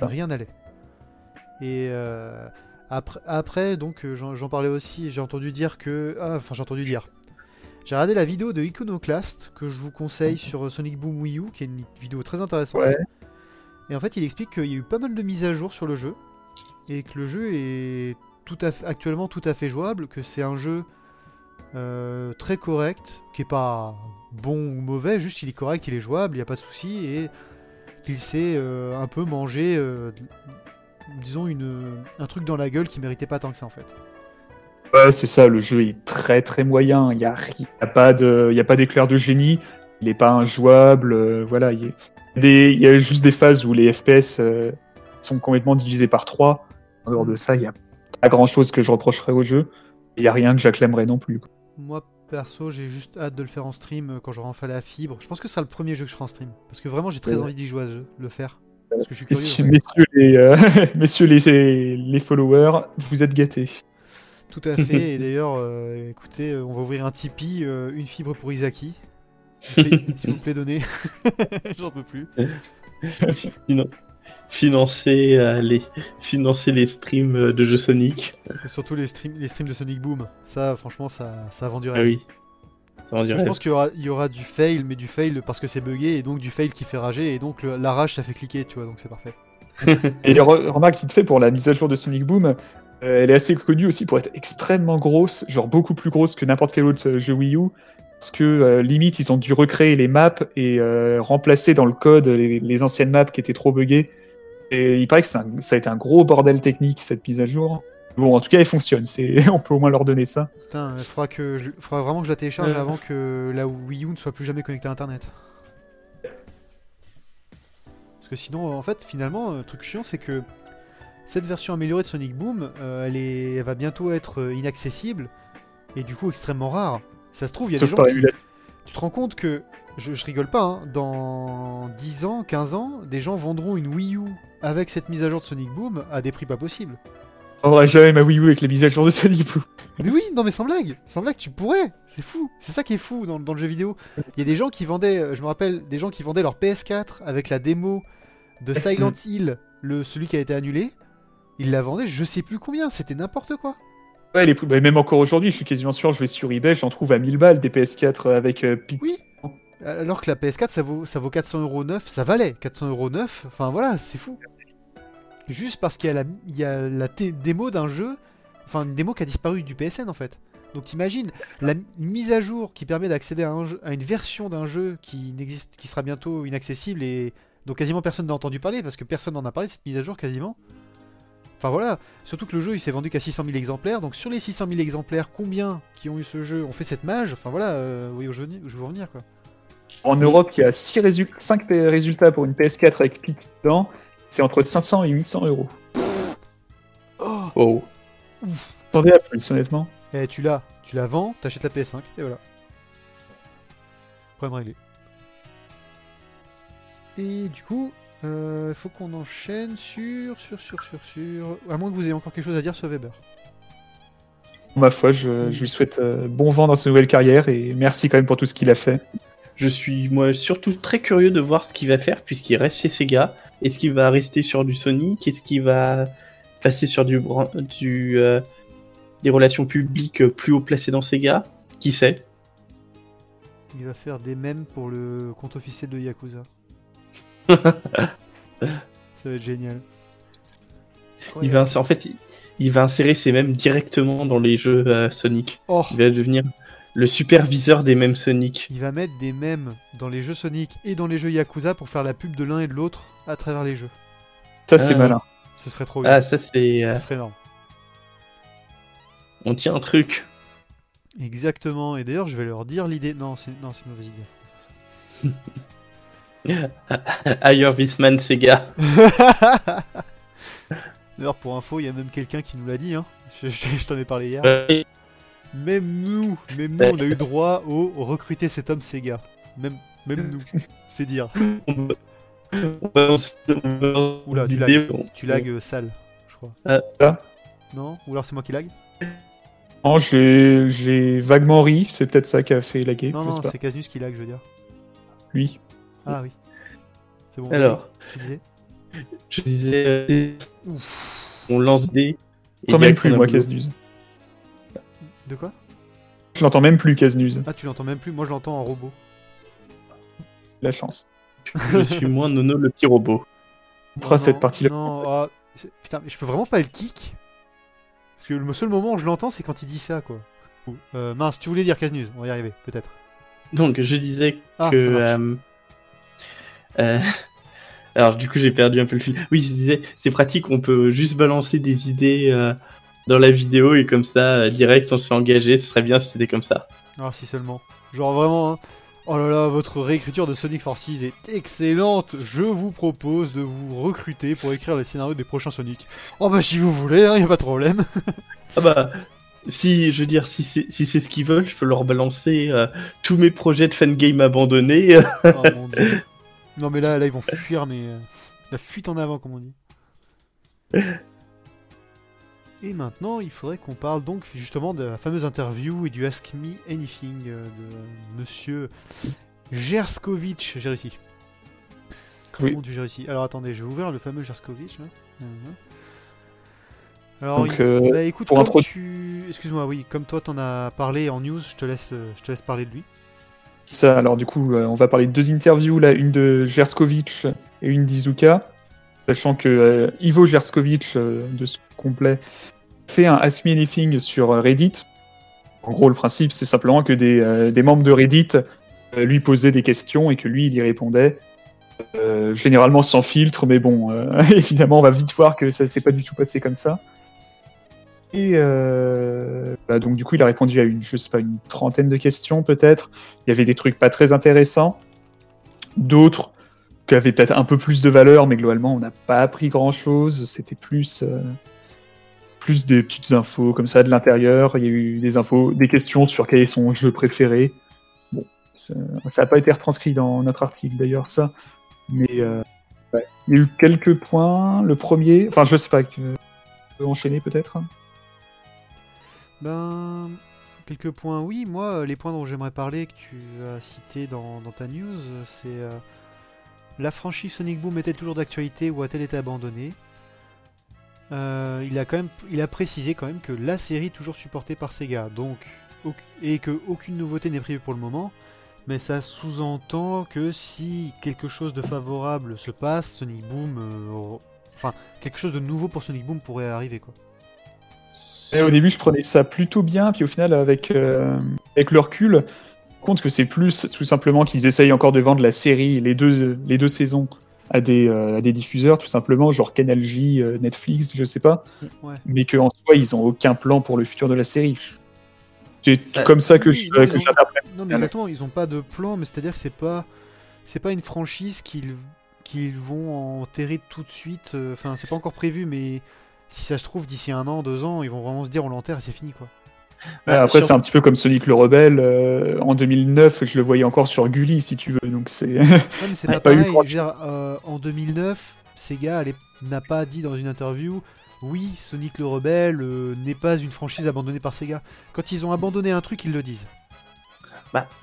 Ah. Rien n'allait. Et euh, après, après, donc euh, j'en parlais aussi, j'ai entendu dire que... ah, Enfin j'ai entendu dire. J'ai regardé la vidéo de Iconoclast que je vous conseille sur euh, Sonic Boom Wii U, qui est une vidéo très intéressante. Ouais. Et en fait, il explique qu'il y a eu pas mal de mises à jour sur le jeu et que le jeu est tout à fait- actuellement tout à fait jouable, que c'est un jeu euh, très correct, qui est pas bon ou mauvais, juste il est correct, il est jouable, il n'y a pas de souci, et qu'il sait euh, un peu manger, euh, disons, une, un truc dans la gueule qui méritait pas tant que ça en fait. Ouais, c'est ça, le jeu est très très moyen. Il n'y a, a pas d'éclair de génie. Il n'est pas injouable. euh, voilà, il y, a y juste des phases où les FPS euh, sont complètement divisés par 3. En dehors de ça, il n'y a pas grand chose que je reprocherais au jeu. Il n'y a rien que j'acclaimerais non plus. quoi. Moi perso, j'ai juste hâte de le faire en stream euh, quand j'aurai enfin la fibre. Je pense que ce sera le premier jeu que je ferai en stream. Parce que vraiment, j'ai très Ouais. envie d'y jouer à ce jeu, le faire. Parce que je suis curieux. Messieurs, les, euh, messieurs les, les followers, vous êtes gâtés. Tout à fait. Et d'ailleurs, euh, écoutez, on va ouvrir un Tipeee, euh, une fibre pour Isaki. S'il vous plaît- S'il vous plaît, donnez. J'en peux plus. Finan- financer, euh, les... financer les streams euh, de jeux Sonic. Et surtout les streams, les streams de Sonic Boom. Ça, franchement, ça, ça a vendu Ah rêve. oui. Ça en Je pense qu'il y aura, il y aura du fail, mais du fail parce que c'est buggé, et donc du fail qui fait rager, et donc le- la rage ça fait cliquer, tu vois, donc c'est parfait. Et re- remarque vite fait pour la mise à jour de Sonic Boom, euh, elle est assez connue aussi pour être extrêmement grosse, genre beaucoup plus grosse que n'importe quel autre jeu Wii U. Parce que euh, limite, ils ont dû recréer les maps et euh, remplacer dans le code les, les anciennes maps qui étaient trop buggées. Et il paraît que un- ça a été un gros bordel technique cette mise à jour. Bon, en tout cas, elle fonctionne. C'est, on peut au moins leur donner ça. Putain, il faudra, que je- faudra vraiment que je la télécharge Euh. avant que la Wii U ne soit plus jamais connectée à internet. Parce que sinon, en fait, finalement, le truc chiant, c'est que cette version améliorée de Sonic Boom, euh, elle, est, elle va bientôt être euh, inaccessible et du coup extrêmement rare. Ça se trouve, il y a Sauf des gens qui. Tu te rends compte que, je, je rigole pas, hein, dans 10 ans, 15 ans, des gens vendront une Wii U avec cette mise à jour de Sonic Boom à des prix pas possibles. On aura jamais ma Wii U avec les mises à jour de Sonic Boom. Mais oui, non mais sans blague, sans blague, tu pourrais, c'est fou, c'est ça qui est fou dans, dans le jeu vidéo. Il y a des gens qui vendaient, euh, je me rappelle, des gens qui vendaient leur PS4 avec la démo de Silent Hill, le, celui qui a été annulé. Ils la vendaient, je sais plus combien, c'était n'importe quoi. Ouais, les, bah, même encore aujourd'hui, je suis quasiment sûr, je vais sur eBay, j'en trouve à 1000 balles des PS4 avec euh, Pit. Oui. Alors que la PS4, ça vaut, ça vaut 400 euros neuf, ça valait 400 euros neuf, enfin voilà, c'est fou. Juste parce qu'il y a la, il y a la démo d'un jeu, enfin une démo qui a disparu du PSN en fait. Donc t'imagines, la mise à jour qui permet d'accéder à, une version d'un jeu qui, n'existe, qui sera bientôt inaccessible et dont quasiment personne n'a entendu parler parce que personne n'en a parlé cette mise à jour quasiment. Enfin voilà, surtout que le jeu il s'est vendu qu'à 600 000 exemplaires, donc sur les 600 000 exemplaires, combien qui ont eu ce jeu ont fait cette mage? Enfin voilà, euh, voyez où je veux, où je veux en venir quoi. En Europe, il y a 6 résultats, 5 résultats pour une PS4 avec Pit dedans. C'est entre 500 et 800 euros. Oh Oh. Attendez à plus, honnêtement. Eh, tu l'as, tu la vends, t'achètes la PS5, et voilà. Problème réglé. Et du coup, euh, faut qu'on enchaîne sur, sur, sur, sur, sur... À moins que vous ayez encore quelque chose à dire sur Weber. Ma foi, je, je lui souhaite euh, bon vent dans sa nouvelle carrière et merci quand même pour tout ce qu'il a fait. Je suis moi surtout très curieux de voir ce qu'il va faire puisqu'il reste chez Sega. Est-ce qu'il va rester sur du Sonic Est-ce qu'il va passer sur du, du euh, des relations publiques plus haut placées dans Sega? Qui sait? Il va faire des mèmes pour le compte officiel de Yakuza. Ça va être génial. Il va en fait il- il va insérer ses mèmes directement dans les jeux euh, Sonic. Oh, Il va devenir le superviseur des mèmes Sonic. il va mettre des mèmes dans les jeux Sonic et dans les jeux Yakuza pour faire la pub de l'un et de l'autre à travers les jeux. Ça, c'est Ah. malin. Ce serait trop bien. Ah ça c'est euh, Ce serait énorme. on tient un truc. Exactement, et d'ailleurs je vais leur dire l'idée. Non, c'est non, c'est une mauvaise idée. Hire this man Sega. D'ailleurs, pour info, il y a même quelqu'un qui nous l'a dit. Hein. Je, je- je t'en ai parlé hier. Ouais. Même nous, même nous, on a eu droit au recruter cet homme Sega. Même, même nous, c'est dire. Oula, tu lags. Tu lag euh, sale, je crois. Ah. Ah. Non? Ou alors c'est moi qui lag? Non, j'ai vaguement ri, c'est peut-être ça qui a fait laguer. Non, non, c'est Casnus qui lag, je veux dire. Lui. Ah oui. C'est bon. Alors, Tu disais? Je disais, euh, on lance des. même direct, plus, moi, boulot. Casnuz. De quoi Je l'entends même plus, Casnuz. Ah, tu l'entends même plus. Moi, je l'entends en robot. La chance. Je suis moins nono le petit robot. On fera cette partie-là. Non, ah, putain, mais je peux vraiment pas le kick Parce que le seul moment où je l'entends, c'est quand il dit ça, quoi. Euh, mince, tu voulais dire Case News, on va y arriver, peut-être. Donc, je disais Ah, que. euh, euh, alors, du coup, j'ai perdu un peu le fil. Oui, je disais, c'est pratique, on peut juste balancer des idées euh, dans la vidéo et comme ça, euh, direct, on se fait engager. Ce serait bien si c'était comme ça. Alors si seulement. Genre vraiment, hein. Oh là là, votre réécriture de Sonic Forces est excellente. Je vous propose de vous recruter pour écrire les scénarios des prochains Sonic. Oh bah si vous voulez, hein, y a pas de problème. Ah bah. Si, je veux dire, si c'est si c'est ce qu'ils veulent, je peux leur balancer euh, tous mes projets de fangame abandonnés. oh mon dieu. Non mais là, là ils vont fuir, mais euh, la fuite en avant comme on dit. Et maintenant, il faudrait qu'on parle donc justement de la fameuse interview et du Ask Me Anything euh, de Monsieur Gerskovitch. J'ai réussi. Oui. Comment tu j'ai réussi Alors attendez, je vais ouvrir le fameux Gerskovitch. Là. Mhm. Alors, Donc, il- euh, bah, écoute, comme tu... Excuse-moi, oui, comme toi t'en as parlé en news, je te laisse, euh, je te laisse parler de lui. Ça, alors du coup, euh, on va parler de deux interviews, là, une de Gerskovitch et une d'Izuka. Sachant que euh, Ivo Gerskovitch, euh, de ce complet, fait un Ask Me Anything sur euh, Reddit. En gros, le principe, c'est simplement que des, membres de Reddit lui posaient des questions et que lui, il y répondait. Généralement sans filtre, mais bon, évidemment, on va vite voir que ça s'est pas du tout passé comme ça. Et bah, donc du coup, il a répondu à une, je sais pas, une trentaine de questions peut-être. Il y avait des trucs pas très intéressants, d'autres qui avaient peut-être un peu plus de valeur, mais globalement, on n'a pas appris grand-chose. C'était plus, euh, plus des petites infos comme ça de l'intérieur. Il y a eu des infos, des questions sur quel est son jeu préféré. Bon, ça n'a pas été retranscrit dans notre article d'ailleurs, ça. Mais euh, ouais. il y a eu quelques points. Le premier, enfin, je sais pas, que- on peut enchaîner peut-être? Ben, quelques points. Oui, moi, les points dont j'aimerais parler que tu as cités dans, dans ta news, c'est euh, la franchise Sonic Boom est-elle toujours d'actualité ou a-t-elle été abandonnée? Euh, il, a précisé quand même que la série est toujours supportée par Sega, donc et que aucune nouveauté n'est prévue pour le moment. Mais ça sous-entend que si quelque chose de favorable se passe, Sonic Boom, euh, enfin quelque chose de nouveau pour Sonic Boom pourrait arriver quoi. Au début, je prenais ça plutôt bien, puis au final, avec, euh, avec le recul, compte que c'est plus tout simplement qu'ils essayent encore de vendre la série, les deux, les deux saisons, à des, euh, à des diffuseurs, tout simplement, genre Canal J, euh, Netflix, je sais pas, Ouais. mais qu'en soi, ils ont aucun plan pour le futur de la série. C'est Ça- comme ça que Oui, je- non, que j'interprète. Non mais exactement, ils ont pas de plan, mais c'est-à-dire que c'est pas c'est pas une franchise qu'ils qu'ils vont enterrer tout de suite. euh, Enfin, c'est pas encore prévu, mais si ça se trouve d'ici un an, deux ans, ils vont vraiment se dire on l'enterre et c'est fini quoi. Ouais, après, c'est un petit peu comme Sonic le Rebelle. euh, en 2009, je le voyais encore sur Gulli, si tu veux. Donc c'est. Ouais, mais c'est Ouais, pas pas eu pareil. grand- je veux dire, euh, en 2009, Sega n'a pas dit dans une interview oui, Sonic le Rebelle euh, n'est pas une franchise abandonnée par Sega. Quand ils ont abandonné un truc, ils le disent.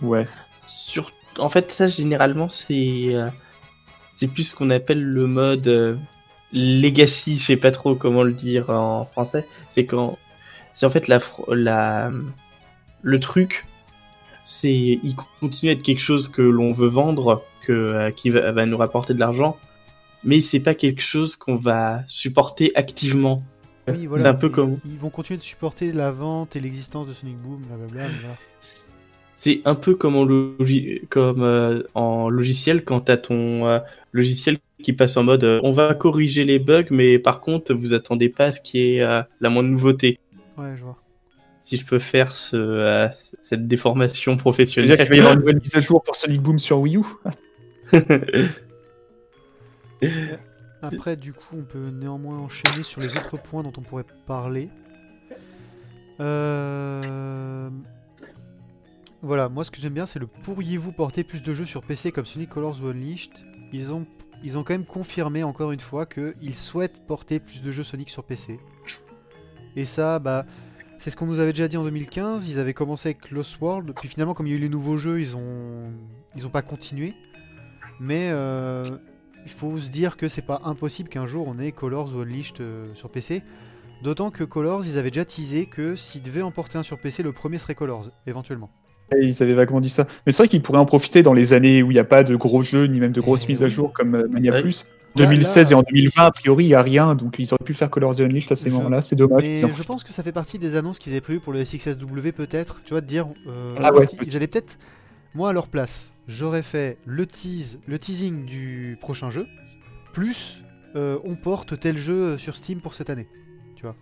ouais. Sur... En fait, ça, généralement, c'est c'est plus ce qu'on appelle le mode legacy. Je sais pas trop comment le dire en français. C'est quand. C'est en fait la, le truc. C'est. Il continue à être quelque chose que l'on veut vendre, que, euh, qui va, va nous rapporter de l'argent. Mais c'est pas quelque chose qu'on va supporter activement. Oui, C'est un peu ils, comme- ils vont continuer de supporter la vente et l'existence de Sonic Boom, blablabla. voilà. C'est un peu comme en, logi- comme, euh, en logiciel quand tu as ton euh, logiciel qui passe en mode euh, on va corriger les bugs, mais par contre, vous attendez pas à ce qui est la moindre nouveauté. Ouais, je vois. Si je peux faire ce, euh, cette déformation professionnelle. dire qu'il va y avoir une nouvelle mise à jour pour Sonic Boom sur Wii U Après, du coup, on peut néanmoins enchaîner sur les autres points dont on pourrait parler. Euh... Voilà, moi ce que j'aime bien, c'est le pourriez-vous porter plus de jeux sur PC comme Sonic Colors ou Unleashed Ils ont, ils ont quand même confirmé encore une fois qu'ils souhaitent porter plus de jeux Sonic sur PC. Et ça, bah, c'est ce qu'on nous avait déjà dit en 2015. Ils avaient commencé avec Lost World, puis finalement, comme il y a eu les nouveaux jeux, ils ont, ils ont pas continué. Mais euh, il faut se dire que c'est pas impossible qu'un jour on ait Colors ou Unleashed euh, sur PC. D'autant que Colors, ils avaient déjà teasé que s'ils devaient en porter un sur PC, le premier serait Colors, éventuellement. Et Ils avaient vaguement dit ça. Mais c'est vrai qu'ils pourraient en profiter dans les années où il n'y a pas de gros jeux, ni même de grosses Eh mises à jour comme euh, Mania Ouais. Plus, 2016 là- et en 2020, a priori, il n'y a rien, donc ils auraient pu faire Colors Unleashed à ces Je- moments-là, c'est dommage. Mais je pense que ça fait partie des annonces qu'ils avaient prévues pour le SXSW peut-être, tu vois, de dire, euh, Ah ouais, ils allaient peut-être, moi à leur place, j'aurais fait le tease, le teasing du prochain jeu, plus euh, on porte tel jeu sur Steam pour cette année, tu vois.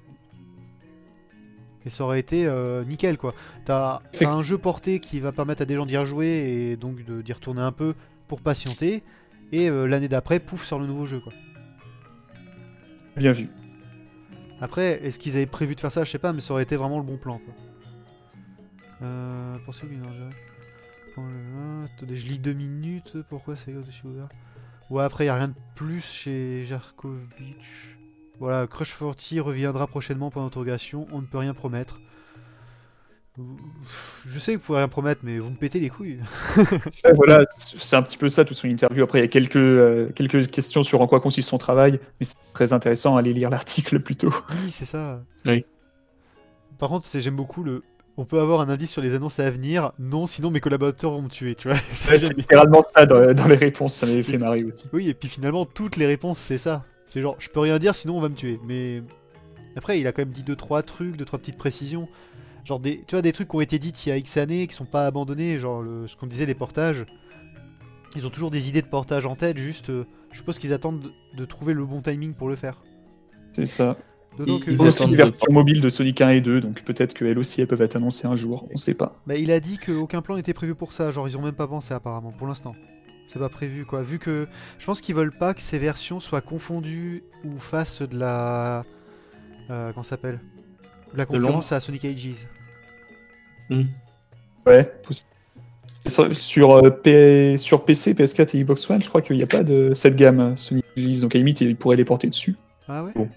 Et ça aurait été euh, nickel quoi. T'as un jeu porté qui va permettre à des gens d'y rejouer et donc d'y retourner un peu pour patienter, et euh, l'année d'après, pouf, sur le nouveau jeu quoi. Bien vu. Après, est-ce qu'ils avaient prévu de faire ça? Je sais pas, mais ça aurait été vraiment le bon plan. Quoi. Euh, pour ceux qui le- Attendez, je lis deux minutes. Pourquoi c'est au-dessus ouvert? Ouais, après, il a rien de plus chez Jarkovic. Voilà, Crush 40 reviendra prochainement pour l'interrogation. On ne peut rien promettre. Je sais que vous pouvez rien promettre, mais vous me pétez les couilles. Voilà, c'est un petit peu ça, toute son interview. Après, il y a quelques, euh, quelques questions sur en quoi consiste son travail, mais c'est très intéressant, allez lire l'article plutôt. Oui, c'est ça. Oui. Par contre, j'aime beaucoup le. On peut avoir un indice sur les annonces à venir. Non, sinon mes collaborateurs vont me tuer, tu vois. C'est littéralement ça dans, dans les réponses, ça m'avait fait marrer aussi. Oui, et puis finalement, toutes les réponses, c'est ça. C'est genre, je peux rien dire, sinon on va me tuer. Mais après, il a quand même dit deux trois trucs, deux trois petites précisions. Genre des, tu vois, des trucs qui ont été dites il y a X années, qui sont pas abandonnés. Genre le- ce qu'on disait, les portages. Ils ont toujours des idées de portage en tête. Juste, euh, je suppose qu'ils attendent de, de trouver le bon timing pour le faire. C'est ça. D'autant que- Il Ils y a aussi une de- version mobile de Sonic 1 et 2, donc peut-être qu'elles aussi elles peuvent être annoncées un jour, on sait pas. Bah, il a dit qu'aucun plan n'était prévu pour ça. Genre, ils ont même pas pensé apparemment pour l'instant. C'est pas prévu quoi. Vu que je pense qu'ils veulent pas que ces versions soient confondues ou fassent de la. Euh, comment ça s'appelle? La concurrence à Sonic Ages. Ouais, possible. Sur, sur, euh, P- sur PC, PS4 et Xbox One, je crois qu'il n'y a pas de cette gamme euh, Sonic Ages, donc à la limite, ils pourraient les porter dessus. Ah ouais Bon.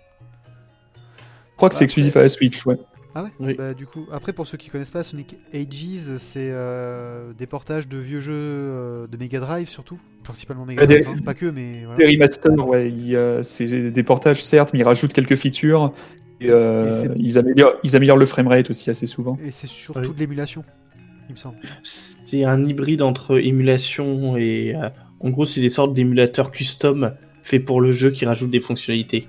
Je crois que c'est Bah, exclusif à la Switch, ouais. Ah ouais Oui. Bah du coup, après pour ceux qui connaissent pas, Sonic Ages, c'est euh, des portages de vieux jeux euh, de Mega Drive surtout, principalement Mega Ouais, des- Drive, hein. pas que, mais voilà. Les remasters, ouais, c'est des portages certes, mais ils rajoutent quelques features. Et, euh, Et ils, améliorent, ils améliorent le framerate aussi assez souvent. Et c'est surtout Oui. de l'émulation, il me semble. C'est un hybride entre émulation et. euh, en gros, c'est des sortes d'émulateurs custom faits pour le jeu qui rajoutent des fonctionnalités.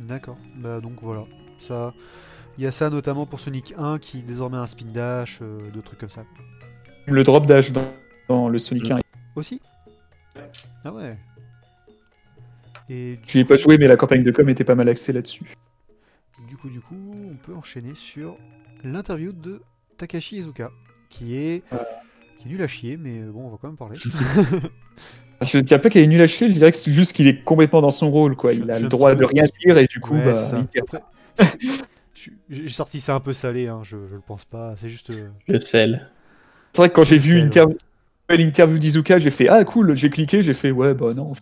D'accord. Bah donc voilà, ça. Il y a ça notamment pour Sonic 1 qui désormais a un spin dash, euh, trucs comme ça. Le drop dash dans, dans le Sonic 1. Aussi? Ah ouais. Et Je n'y ai pas joué, mais la campagne de com était pas mal axée là-dessus. Du coup, du coup, on peut enchaîner sur l'interview de Takashi Izuka, qui est, qui est nul à chier, mais euh, bon, on va quand même parler. Je ne dirais pas qu'il est nul à chier, je dirais que c'est juste qu'il est complètement dans son rôle. quoi. Je- Il a je le droit de rien dire et du coup, Ouais, bah, il. Après, j'ai sorti ça un peu salé, hein, je, je le pense pas. C'est juste. euh, Le sel. C'est vrai que quand j'ai vu l'interview d'Izuka, j'ai fait Ah cool, j'ai cliqué, j'ai fait Ouais, bah non.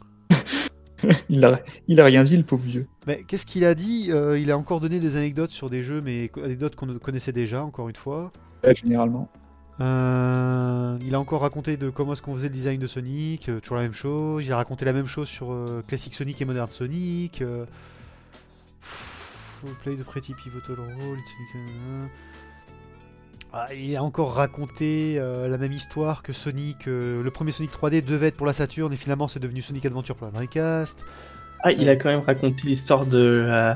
il, a, il a rien dit, le pauvre vieux. Mais qu'est-ce qu'il a dit Euh, Il a encore donné des anecdotes sur des jeux, mais anecdotes qu'on connaissait déjà, encore une fois. Ouais, généralement. Euh, il a encore raconté de comment est-ce qu'on faisait le design de Sonic, euh, toujours la même chose. Il a raconté la même chose sur euh, Classic Sonic et Modern Sonic. pff, play de Pretty Pivotal Role, it's Sonic, il a encore raconté euh, la même histoire que Sonic. euh, le premier Sonic 3D devait être pour la Saturn et finalement c'est devenu Sonic Adventure pour la Dreamcast. Ah, il a quand même raconté l'histoire de, euh,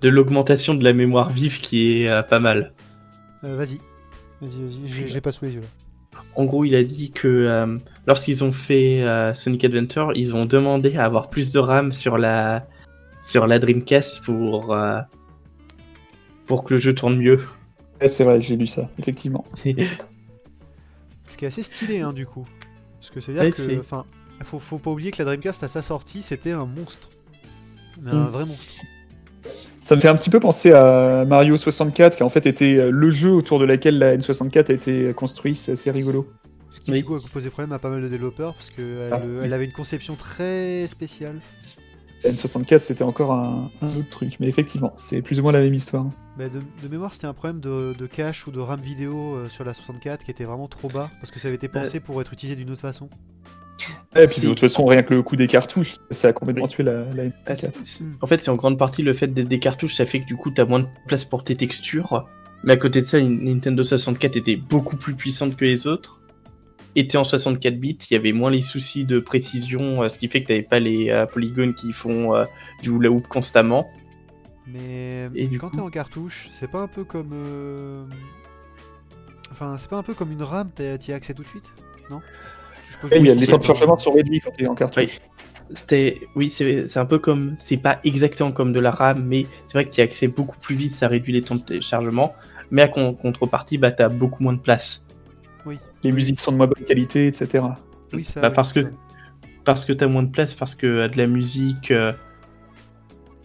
de l'augmentation de la mémoire vive qui est euh, pas mal. Vas-y, vas-y, vas-y, je l'ai pas sous les yeux là. En gros, il a dit que lorsqu'ils ont fait Sonic Adventure, ils ont demandé à avoir plus de RAM sur la, sur la Dreamcast pour, pour que le jeu tourne mieux. Ouais, c'est vrai, j'ai lu ça, effectivement. Ce qui est assez stylé, hein, du coup. Parce que c'est-à-dire Ouais, que. Enfin, faut, faut pas oublier que la Dreamcast, à sa sortie, c'était un monstre. Mais un Mm. vrai monstre. Ça me fait un petit peu penser à Mario 64, qui en fait était euh, le jeu autour de laquelle la N64 a été construite, c'est assez rigolo. Ce qui, Oui. du coup, a posé problème à pas mal de développeurs parce qu'elle Ah, elle oui. avait une conception très spéciale. La N64, c'était encore un, un autre truc, mais effectivement, c'est plus ou moins la même histoire. Mais de, de mémoire, c'était un problème de, de cache ou de RAM vidéo euh, sur la 64 qui était vraiment trop bas parce que ça avait été pensé pour être utilisé d'une autre façon. Et puis de toute façon, rien que le coup des cartouches, ça a complètement Oui. tué la, la Ah, N64. c'est- c'est- En fait, c'est en grande partie le fait d'être des cartouches, ça fait que du coup, t'as moins de place pour tes textures. Mais à côté de ça, une Nintendo 64 était beaucoup plus puissante que les autres. Était en 64 bits, il y avait moins les soucis de précision, euh, ce qui fait que tu n'avais pas les euh, polygones qui font euh, du hula hoop constamment. Mais Et quand coup- t'es en cartouche, c'est pas un peu comme. euh, Enfin, c'est pas un peu comme une RAM, t'as- t'y as accès tout de suite Non? Il y a temps de chargement sont réduits quand tu es en cartouche. C'était, oui, c'est c'est un peu comme, c'est pas exactement comme de la RAM, mais c'est vrai que tu y as accès beaucoup plus vite, ça réduit les temps de téléchargement. Mais à con- contrepartie, bah, tu as beaucoup moins de place. Les musiques sont de moins bonne qualité, etc. Oui, ça. Bah, oui, parce que ça. parce que tu as moins de place, parce que euh, de la musique, euh,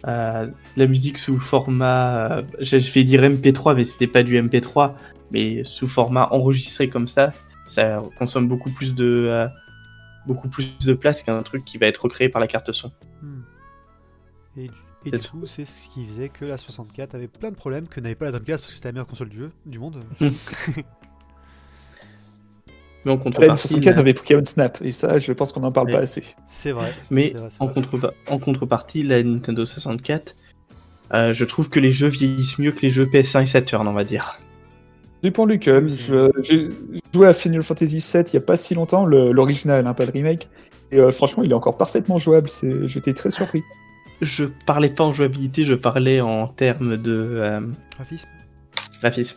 euh, de la musique sous format, euh, je vais dire MP3, mais c'était pas du MP3, mais sous format enregistré comme ça, ça consomme beaucoup plus de euh, beaucoup plus de place qu'un truc qui va être recréé par la carte son. Hmm. Et, du- et C'est du coup, c'est ce qui faisait que la 64 avait plein de problèmes que n'avait pas la Dreamcast parce que c'était la meilleure console du jeu du monde. Mais en La contrepartie, 64 avait Pokémon Snap, et ça, je pense qu'on n'en parle Ouais. pas assez. C'est vrai. Mais vrai, en, vrai. contrepa- en contrepartie, la Nintendo 64, euh, je trouve que les jeux vieillissent mieux que les jeux PS1 et Saturn, on va dire. Dépend lequel. J'ai joué à Final Fantasy VII il y a pas si longtemps, le- l'original, hein, pas le remake. Et euh, franchement, il est encore parfaitement jouable. c'est- J'étais très surpris. Je parlais pas en jouabilité, je parlais en termes de euh, Graphisme. graphisme.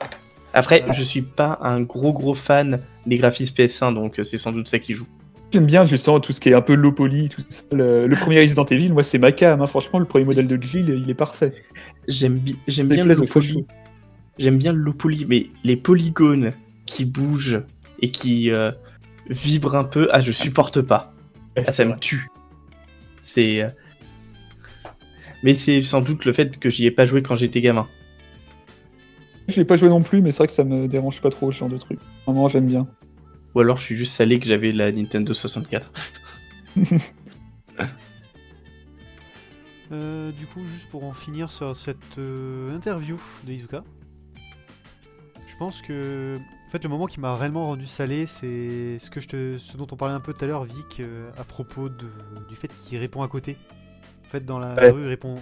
Après, Voilà. je suis pas un gros gros fan des graphismes PS1, donc euh, c'est sans doute ça qui joue. J'aime bien justement tout ce qui est un peu low poly, tout ça. Le, le premier Resident Evil, moi, c'est ma cam. hein. Franchement, le premier modèle de Jill, il est parfait. J'aime bi- bien le low poly. J'aime bien le low poly, mais les polygones qui bougent et qui euh, vibrent un peu, ah je supporte pas. Ah, ça me tue. C'est. euh, Mais c'est sans doute le fait que j'y ai pas joué quand j'étais gamin. Je l'ai pas joué non plus, mais c'est vrai que ça me dérange pas trop ce genre de truc. Vraiment, j'aime bien. Ou alors je suis juste salé que j'avais la Nintendo 64. Euh, du coup, juste pour en finir sur cette euh, interview de Izuka, je pense que en fait, le moment qui m'a réellement rendu salé, c'est ce, que je te, ce dont on parlait un peu tout à l'heure, Vic, euh, à propos de, du fait qu'il répond à côté. En fait, dans la Ouais. rue, il répond,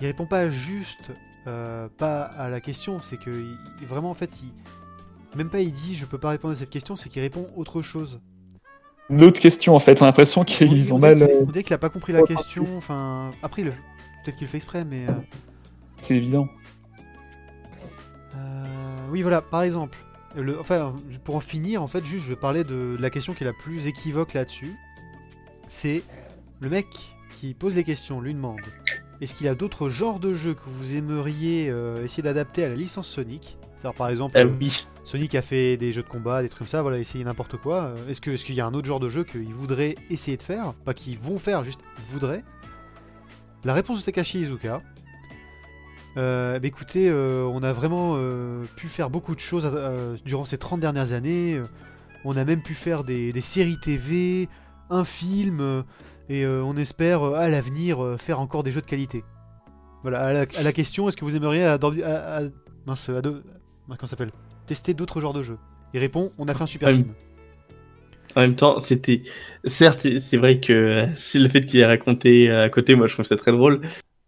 il répond pas juste, euh, pas à la question, c'est que il- vraiment, en fait, il, même pas il dit je peux pas répondre à cette question, c'est qu'il répond autre chose. Une autre question, en fait. On a l'impression On qu'ils ont on mal. euh, on dirait qu'il a pas compris la question. Enfin, après, le- peut-être qu'il le fait exprès, mais. euh, C'est évident. euh, oui, voilà. Par exemple, le, enfin, pour en finir, en fait, juste, je vais parler de, de la question qui est la plus équivoque là-dessus. C'est le mec qui pose les questions, lui demande est-ce qu'il y a d'autres genres de jeux que vous aimeriez euh, essayer d'adapter à la licence Sonic? C'est-à-dire, par exemple, euh, oui. Sonic a fait des jeux de combat, des trucs comme ça, voilà, essayer n'importe quoi. Euh, Est-ce qu'il y a un autre genre de jeu qu'ils voudraient essayer de faire? Pas qu'ils vont faire, juste voudraient? La réponse de Takashi Izuka. Euh, bah écoutez, euh, on a vraiment euh, pu faire beaucoup de choses euh, durant ces 30 dernières années. Euh, On a même pu faire des, des séries TV, un film, euh, et euh, on espère euh, à l'avenir euh, faire encore des jeux de qualité. Voilà, à la, à la question, est-ce que vous aimeriez à- à- mince, ça s'appelle? Tester d'autres genres de jeux Il répond on a fait un super film. En même temps, c'était. Certes, c'est- vrai que c'est le fait qu'il ait raconté à côté, moi je trouve ça très drôle.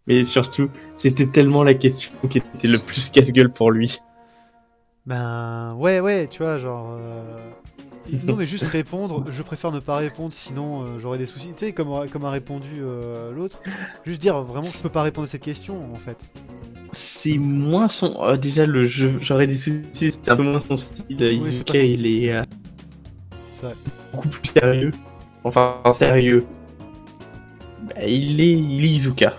Mais surtout, c'était tellement la question qui était le plus casse-gueule pour lui. Ben ouais, ouais, tu vois, genre. euh, Non, mais juste répondre, je préfère ne pas répondre, sinon euh, j'aurais des soucis. Tu sais, comme, a- comme a répondu euh, l'autre, juste dire vraiment, je peux pas répondre à cette question en fait. C'est moins son. euh, déjà, le jeu, j'aurais des soucis, c'était un peu moins son style. Oui, c'est pas il est euh, C'est vrai. beaucoup plus sérieux. Enfin, sérieux. Bah, il, est, il est Izuka.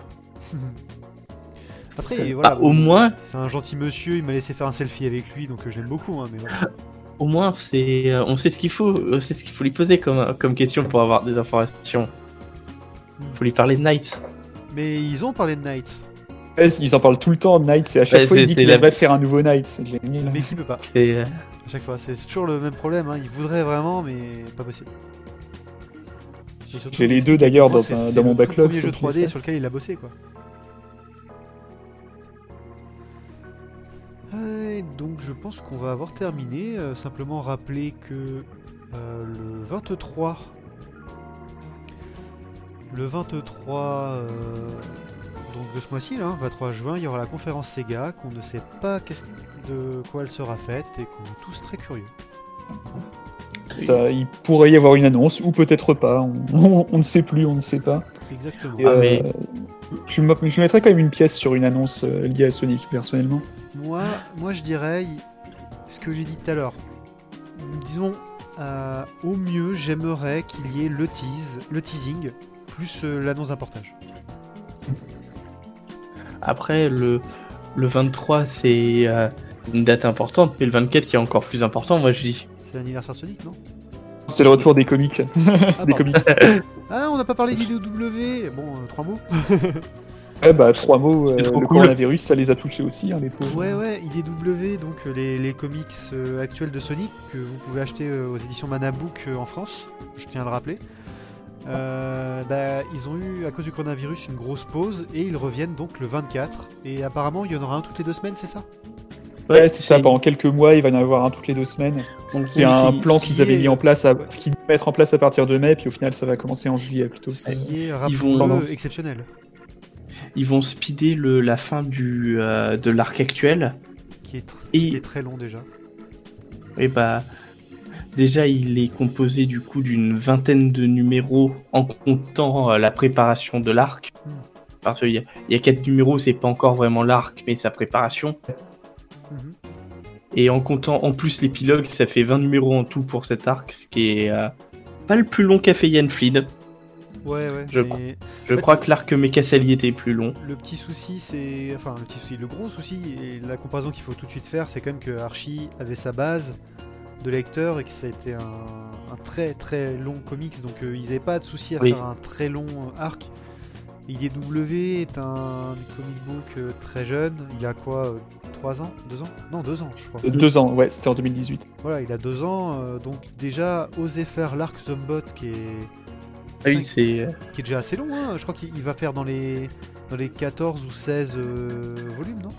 Après, C'est- voilà. bah, au moins- C'est un gentil monsieur, il m'a laissé faire un selfie avec lui, donc euh, je l'aime beaucoup, hein, mais voilà. Au moins, c'est, euh, on sait ce qu'il faut, euh, c'est ce qu'il faut lui poser comme, comme question pour avoir des informations. Faut lui parler de Knights. Mais ils ont parlé de Knight, Ouais, Ils en parlent tout le temps de Knight. Et à chaque Ouais, fois, il c'est- dit c'est qu'il aimerait faire un nouveau Knight. C'est génial. mais qui peut pas, Et, euh, à chaque fois. C'est c'est toujours le même problème, hein. il voudrait vraiment, mais pas possible. J'ai les deux, d'ailleurs, dans c'est- un- c'est dans mon le tout backlog, premier jeu que je le 3D fasse. sur lequel il a bossé, quoi. Ouais, donc je pense qu'on va avoir terminé. Euh, simplement rappeler que euh, le 23, le 23 euh, donc de ce mois-ci, là, 23 juin, il y aura la conférence Sega, qu'on ne sait pas qu'est-ce- de quoi elle sera faite et qu'on est tous très curieux. ça. Il pourrait y avoir une annonce, ou peut-être pas. On, on- on ne sait plus, on ne sait pas. Exactement. Et, Ah, mais- je, je mettrais quand même une pièce sur une annonce liée à Sonic, personnellement. Moi, moi, je dirais ce que j'ai dit tout à l'heure. Disons, euh, au mieux, j'aimerais qu'il y ait le tease, le teasing, plus euh, l'annonce d'un portage. Après, le, le 23, c'est euh, une date importante, mais le 24 qui est encore plus important, moi je dis. C'est l'anniversaire de Sonic, non? C'est le retour des comics. Ah, des pardon. comics. Ah, on n'a pas parlé d'IDW Bon, euh, trois mots. Ouais, bah, trois mots, euh, trop le cool. coronavirus, ça les a touchés aussi, hein, les pauvres. Ouais, ouais, IDW, donc euh, les, les comics euh, actuels de Sonic que vous pouvez acheter euh, aux éditions Manabook euh, en France, je tiens à le rappeler. Euh, bah, ils ont eu, à cause du coronavirus, une grosse pause et ils reviennent donc le 24. Et apparemment, il y en aura un toutes les deux semaines, c'est ça? Ouais, c'est ça, pendant quelques mois, il va y en avoir un toutes les deux semaines. Donc, C'est un plan qu'ils avaient mis en place, à, qu'ils devaient mettre en place à partir de mai, puis au final, ça va commencer en juillet plutôt. Est, vont- rappelons-le, exceptionnel. Ils vont speeder le, la fin du, euh, de l'arc actuel. Qui est, tr- Et- qui est très long déjà. Et bah, déjà, il est composé du coup d'une vingtaine de numéros en comptant euh, la préparation de l'arc. Hmm. Parce qu'il y, y a quatre numéros, c'est pas encore vraiment l'arc, mais sa préparation. Mhm. Et en comptant en plus l'épilogue, ça fait 20 numéros en tout pour cet arc, ce qui est euh, pas le plus long qu'a fait Yann Fleed. Ouais, ouais. Je mais crois. Je fait- crois que l'arc Mecha Sally était plus long. Le petit souci, c'est. Enfin, le petit souci, le gros souci, et la comparaison qu'il faut tout de suite faire, c'est quand même que Archie avait sa base de lecteur et que ça a été un, un très très long comics, donc euh, ils n'avaient pas de souci à Oui. faire un très long euh, arc. IDW est un comic book euh, très jeune, il a quoi 3 ans? 2 ans? Non, 2 ans, je crois. Euh, Deux ans, ouais, c'était en 2018. Voilà, il a 2 ans, euh, donc déjà, oser faire l'arc Zombot qui est, Ah oui, c'est. qui est déjà assez long, hein. je crois qu'il il va faire dans les, dans les 14 ou 16 euh, volumes, non?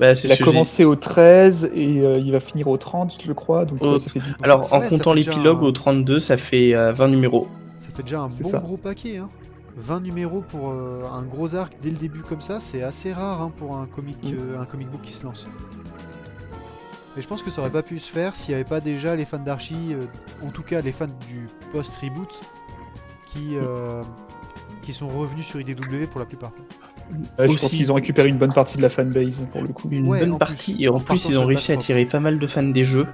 Bah, c'est Il a commencé au 13 et euh, il va finir au 30, je crois. Donc, ouais, ça fait 10 j'ai- Alors, en comptant l'épilogue un- au 32, ça fait euh, 20 numéros. Ça fait déjà un bon ça. gros paquet. Hein. 20 numéros pour euh, un gros arc dès le début comme ça, c'est assez rare hein, pour un comic, Mm. euh, un comic book qui se lance. Et je pense que ça aurait pas pu se faire s'il n'y avait pas déjà les fans d'Archie, euh, en tout cas les fans du post-reboot, qui, euh, qui sont revenus sur IDW pour la plupart. Ouais, je pense qu'ils ont récupéré une bonne partie de la fanbase pour le coup. Une Ouais, bonne plus. partie, et en En plus, ils ont réussi à attirer pas mal de fans des jeux.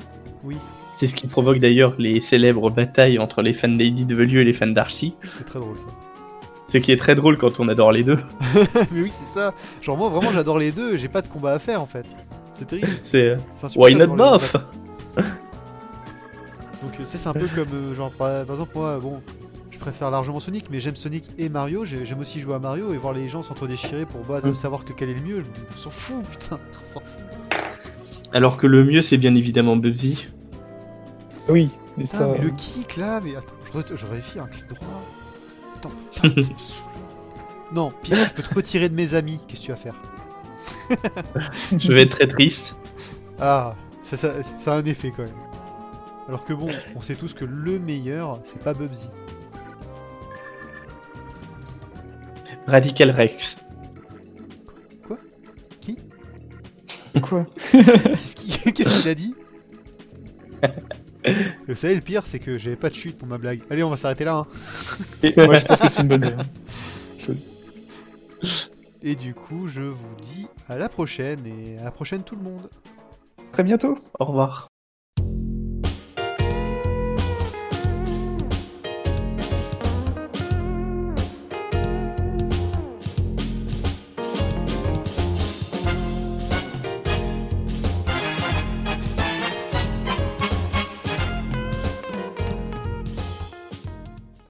Oui, C'est ce qui provoque d'ailleurs les célèbres batailles entre les fans d'IDW et les fans d'Archie. c'est très drôle ça. Ce qui est très drôle quand on adore les deux. Mais oui, c'est ça. Genre moi vraiment j'adore les deux, j'ai pas de combat à faire en fait. C'est terrible. C'est euh, Why not both? Donc euh, c'est c'est un peu comme euh, genre par, par exemple moi bon préfère largement Sonic mais j'aime Sonic et Mario J'ai- j'aime aussi jouer à Mario et voir les gens s'entre-déchirer pour bah, Mm. savoir que quel est le mieux on s'en fout putain on s'en fout Alors que le mieux, c'est bien évidemment Bubsy. Oui, mais Putain, ça. mais le kick là mais attends je, je vérifie un clic droit Attends putain. Non pire je peux te retirer de mes amis qu'est-ce que tu vas faire? Je vais être très triste. Ah ça, ça, ça a un effet quand même alors que bon on sait tous que le meilleur c'est pas Bubsy Radical Rex. Quoi? Qu'est-ce qu'il qu'est-ce qu'il a dit? Vous savez, le pire, c'est que j'avais pas de chute pour ma blague. Allez, on va s'arrêter là. hein. Et moi, je pense que c'est une bonne chose. Et du coup, je vous dis à la prochaine et à la prochaine tout le monde. Très bientôt. Au revoir.